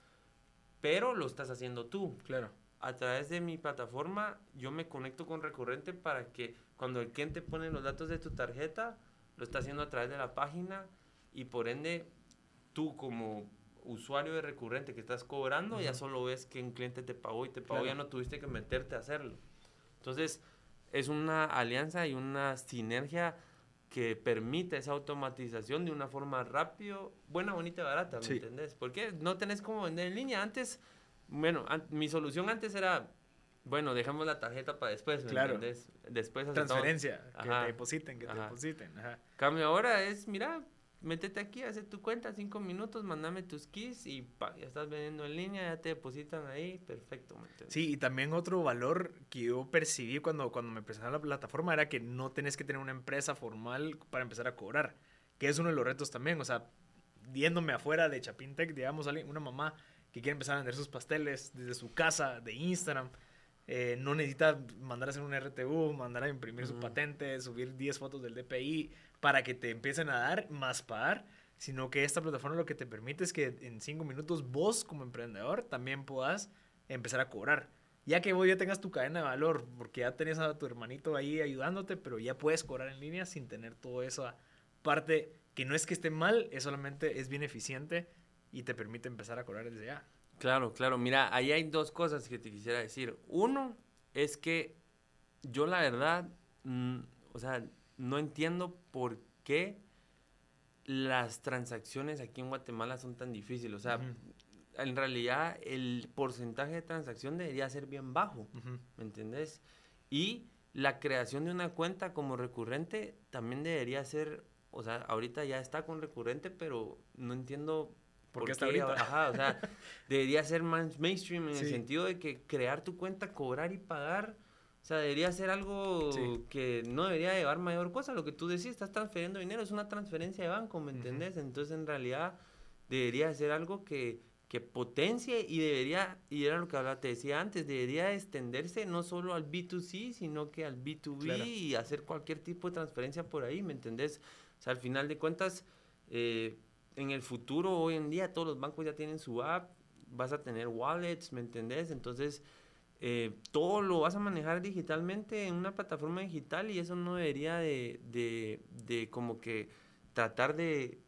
pero lo estás haciendo tú. Claro a través de mi plataforma yo me conecto con Recurrente para que cuando el cliente pone los datos de tu tarjeta, lo está haciendo a través de la página y por ende tú como usuario de Recurrente que estás cobrando, ya solo ves que un cliente te pagó y te pagó, ya no tuviste que meterte a hacerlo. Entonces, es una alianza y una sinergia que permite esa automatización de una forma rápido, buena, bonita y barata, ¿me Sí. entendés? Porque no tenés cómo vender en línea. Antes, bueno, an- mi solución antes era, bueno, dejamos la tarjeta para después, ¿me Claro. entendés? Después aceptamos- Transferencia, que te depositen, que te depositen. Ajá. Cambio ahora es, mira, métete aquí, haz tu cuenta, cinco minutos, mandame tus keys y pa, ya estás vendiendo en línea, ya te depositan ahí, perfecto. Sí, y también otro valor que yo percibí cuando, cuando me presentaron la plataforma era que no tenés que tener una empresa formal para empezar a cobrar, que es uno de los retos también, o sea, viéndome afuera de Chapintec, digamos, una mamá que quiere empezar a vender sus pasteles desde su casa, de Instagram, eh, no necesita mandar a hacer un RTU, mandar a imprimir su Ujú. patente, subir 10 fotos del DPI para que te empiecen a dar más pagar, sino que esta plataforma lo que te permite es que en 5 minutos vos como emprendedor también puedas empezar a cobrar. Ya que vos ya tengas tu cadena de valor, porque ya tenés a tu hermanito ahí ayudándote, pero ya puedes cobrar en línea sin tener toda esa parte que no es que esté mal, es solamente es bien eficiente y te permite empezar a cobrar desde ya. Claro, claro. Mira, ahí hay dos cosas que te quisiera decir. Uno es que yo la verdad, mm, o sea, no entiendo por qué las transacciones aquí en Guatemala son tan difíciles. O sea, en realidad el porcentaje de transacción debería ser bien bajo. ¿me entendés? Y la creación de una cuenta como recurrente también debería ser, o sea, ahorita ya está con recurrente, pero no entiendo ¿Por qué qué ahorita? Ajá, o sea, [laughs] debería ser más mainstream en el sentido de que crear tu cuenta, cobrar y pagar, o sea, debería ser algo Sí. que no debería llevar mayor cosa. Lo que tú decís, estás transfiriendo dinero, es una transferencia de banco, ¿me Ujú. entendés? Entonces, en realidad, debería ser algo que, que potencie y debería, y era lo que hablaba, te decía antes, debería extenderse no solo al B2C, sino que al B2B Claro. y hacer cualquier tipo de transferencia por ahí, ¿me entendés? O sea, al final de cuentas, eh, en el futuro, hoy en día, todos los bancos ya tienen su app, vas a tener wallets, ¿me entendés? Entonces, eh, todo lo vas a manejar digitalmente en una plataforma digital y eso no debería de, de, de como que tratar de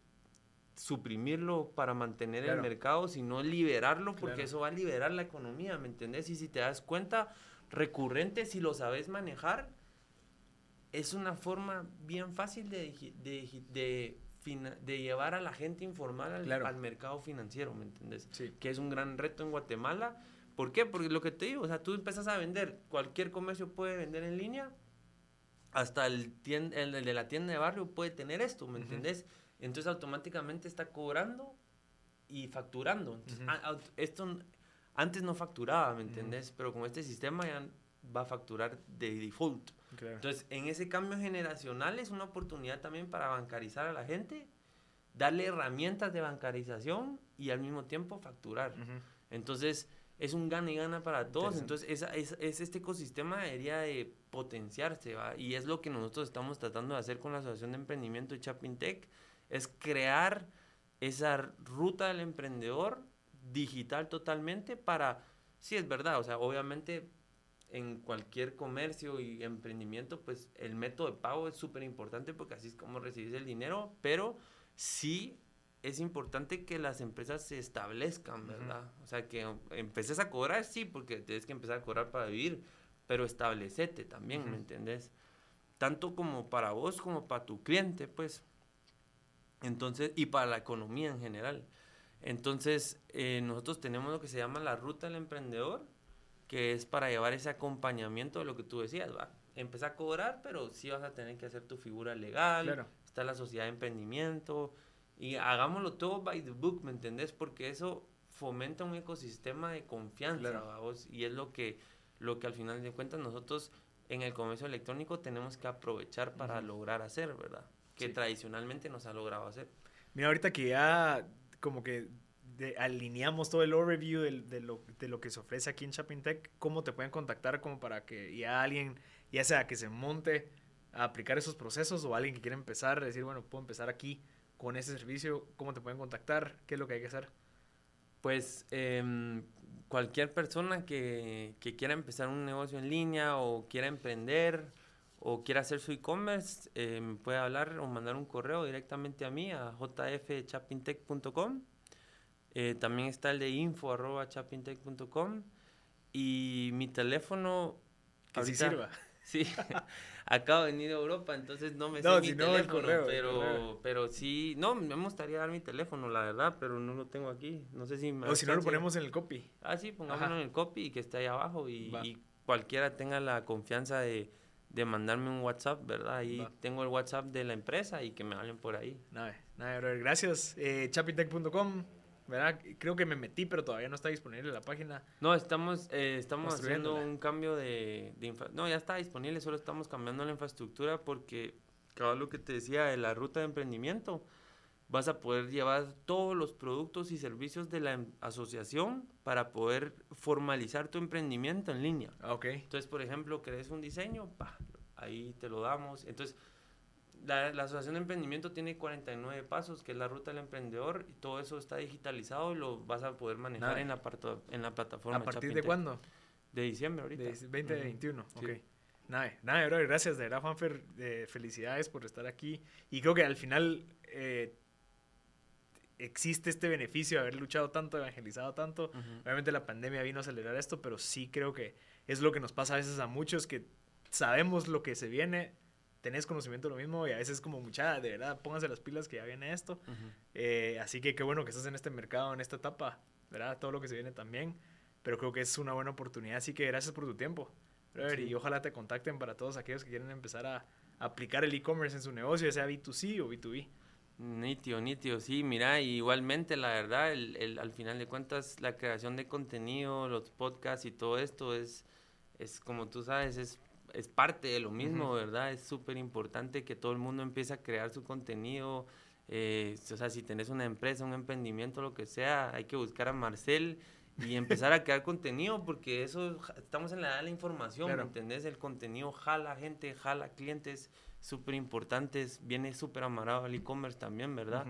suprimirlo para mantener Claro. el mercado, sino liberarlo porque Claro. eso va a liberar la economía, ¿me entendés? Y si te das cuenta, recurrente, si lo sabes manejar, es una forma bien fácil de, de, de, llevar a la gente informal al, Claro. al mercado financiero, ¿me entendés? Sí. que es un gran reto en Guatemala. ¿Por qué? Porque lo que te digo, o sea, tú empiezas a vender, cualquier comercio puede vender en línea, hasta el, tien- el, el de la tienda de barrio puede tener esto, ¿me Ujú. entendés? Entonces automáticamente está cobrando y facturando. Entonces, Ujú. a- aut- esto antes no facturaba, ¿me entendés? Pero con este sistema ya va a facturar de default. Claro. Entonces, en ese cambio generacional es una oportunidad también para bancarizar a la gente, darle herramientas de bancarización y al mismo tiempo facturar. Entonces, es un gana y gana para todos. Entonces, esa, es, es este ecosistema debería de potenciarse, ¿va? Y es lo que nosotros estamos tratando de hacer con la Asociación de Emprendimiento de Chapintec, es crear esa ruta del emprendedor digital totalmente para, sí es verdad, o sea, obviamente en cualquier comercio y emprendimiento, pues el método de pago es súper importante porque así es como recibes el dinero, pero sí es importante que las empresas se establezcan. ¿verdad? O sea, que empeces a cobrar, sí, porque tienes que empezar a cobrar para vivir, pero establecete también, Ujú. ¿me entendés? Tanto como para vos como para tu cliente, pues. Entonces, y para la economía en general. Entonces, eh, nosotros tenemos lo que se llama la ruta del emprendedor, que es para llevar ese acompañamiento de lo que tú decías, va. Empezar a cobrar, pero sí vas a tener que hacer tu figura legal, Claro. está la sociedad de emprendimiento, y hagámoslo todo by the book, ¿me entendés? Porque eso fomenta un ecosistema de confianza, Claro. y es lo que, lo que al final de cuentas nosotros en el comercio electrónico tenemos que aprovechar para Ujú. lograr hacer, ¿verdad? Que Sí. tradicionalmente nos ha logrado hacer. Mira, ahorita que ya como que de- alineamos todo el overview del- de, lo, de lo que se ofrece aquí en Chapintec, ¿cómo te pueden contactar como para que ya alguien, ya sea que se monte a aplicar esos procesos o alguien que quiera empezar, decir, bueno, puedo empezar aquí con ese servicio, ¿cómo te pueden contactar? ¿Qué es lo que hay que hacer? Pues em, cualquier persona que, que quiera empezar un negocio en línea o quiera emprender o quiera hacer su e-commerce, eh, me puede hablar o mandar un correo directamente a mí, a jfchapintech.com. Eh, también está el de info arroba chapintech.com y mi teléfono Que sí ahorita- sirva. [laughs] Sí, [laughs] acabo de venir a Europa, entonces no me sé No, mi no, el teléfono, correo, pero, pero sí, no, me gustaría dar mi teléfono, la verdad, pero no lo tengo aquí, no sé si me O si no, lo ponemos en el copy. Ah, sí, pongámoslo en el copy y que esté ahí abajo y, cualquiera tenga la confianza de, de mandarme un WhatsApp, ¿verdad? Ahí Va. tengo el WhatsApp de la empresa y que me hablen por ahí. Nada, nada, brother. Gracias. Eh, chapitech.com, ¿verdad? Creo que me metí, pero todavía no está disponible la página. No, estamos, eh, estamos haciendo un cambio de, de infra- No, ya está disponible, solo estamos cambiando la infraestructura porque, cabal, lo que te decía de la ruta de emprendimiento, vas a poder llevar todos los productos y servicios de la em- asociación para poder formalizar tu emprendimiento en línea. Ah, ok. Entonces, por ejemplo, querés un diseño, pa, ahí te lo damos. Entonces, la, la Asociación de Emprendimiento tiene 49 pasos, que es la ruta del emprendedor, y todo eso está digitalizado y lo vas a poder manejar Nice. en la, parto- en la plataforma. ¿A partir de cuándo? De diciembre ahorita. De 2021. Sí. Ok. Nada, nada, brother. Gracias, de verdad, Juanfer. eh, felicidades por estar aquí. Y creo que al final eh, existe este beneficio de haber luchado tanto, evangelizado tanto. Obviamente la pandemia vino a acelerar esto, pero sí creo que es lo que nos pasa a veces a muchos que sabemos lo que se viene, tenés conocimiento de lo mismo y a veces como mucha, de verdad, pónganse las pilas que ya viene esto. Ujú. Eh, así que qué bueno que estás en este mercado, en esta etapa, ¿verdad? Todo lo que se viene también, pero creo que es una buena oportunidad, así que gracias por tu tiempo. brother, Sí. Y ojalá te contacten para todos aquellos que quieren empezar a aplicar el e-commerce en su negocio, ya sea B2C o B2B. Nítido, nítido, sí, mira, igualmente la verdad, el, el- al final de cuentas, la creación de contenido, los podcasts y todo esto es, es como tú sabes, es, es parte de lo mismo. ¿verdad? Es súper importante que todo el mundo empiece a crear su contenido, eh, o sea, si tenés una empresa, un emprendimiento, lo que sea, hay que buscar a Marcel y empezar a crear contenido, porque eso, estamos en la edad de la información, Claro. ¿me entendés? El contenido jala gente, jala clientes súper importantes, viene súper amarrado al e-commerce también, ¿verdad?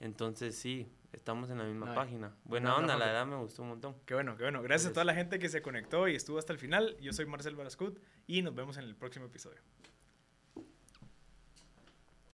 Entonces sí, estamos en la misma Ay, página. Buena onda, la verdad me gustó un montón. Qué bueno, qué bueno. Gracias a Gracias. toda la gente que se conectó y estuvo hasta el final. Yo soy Marcel Barascut y nos vemos en el próximo episodio.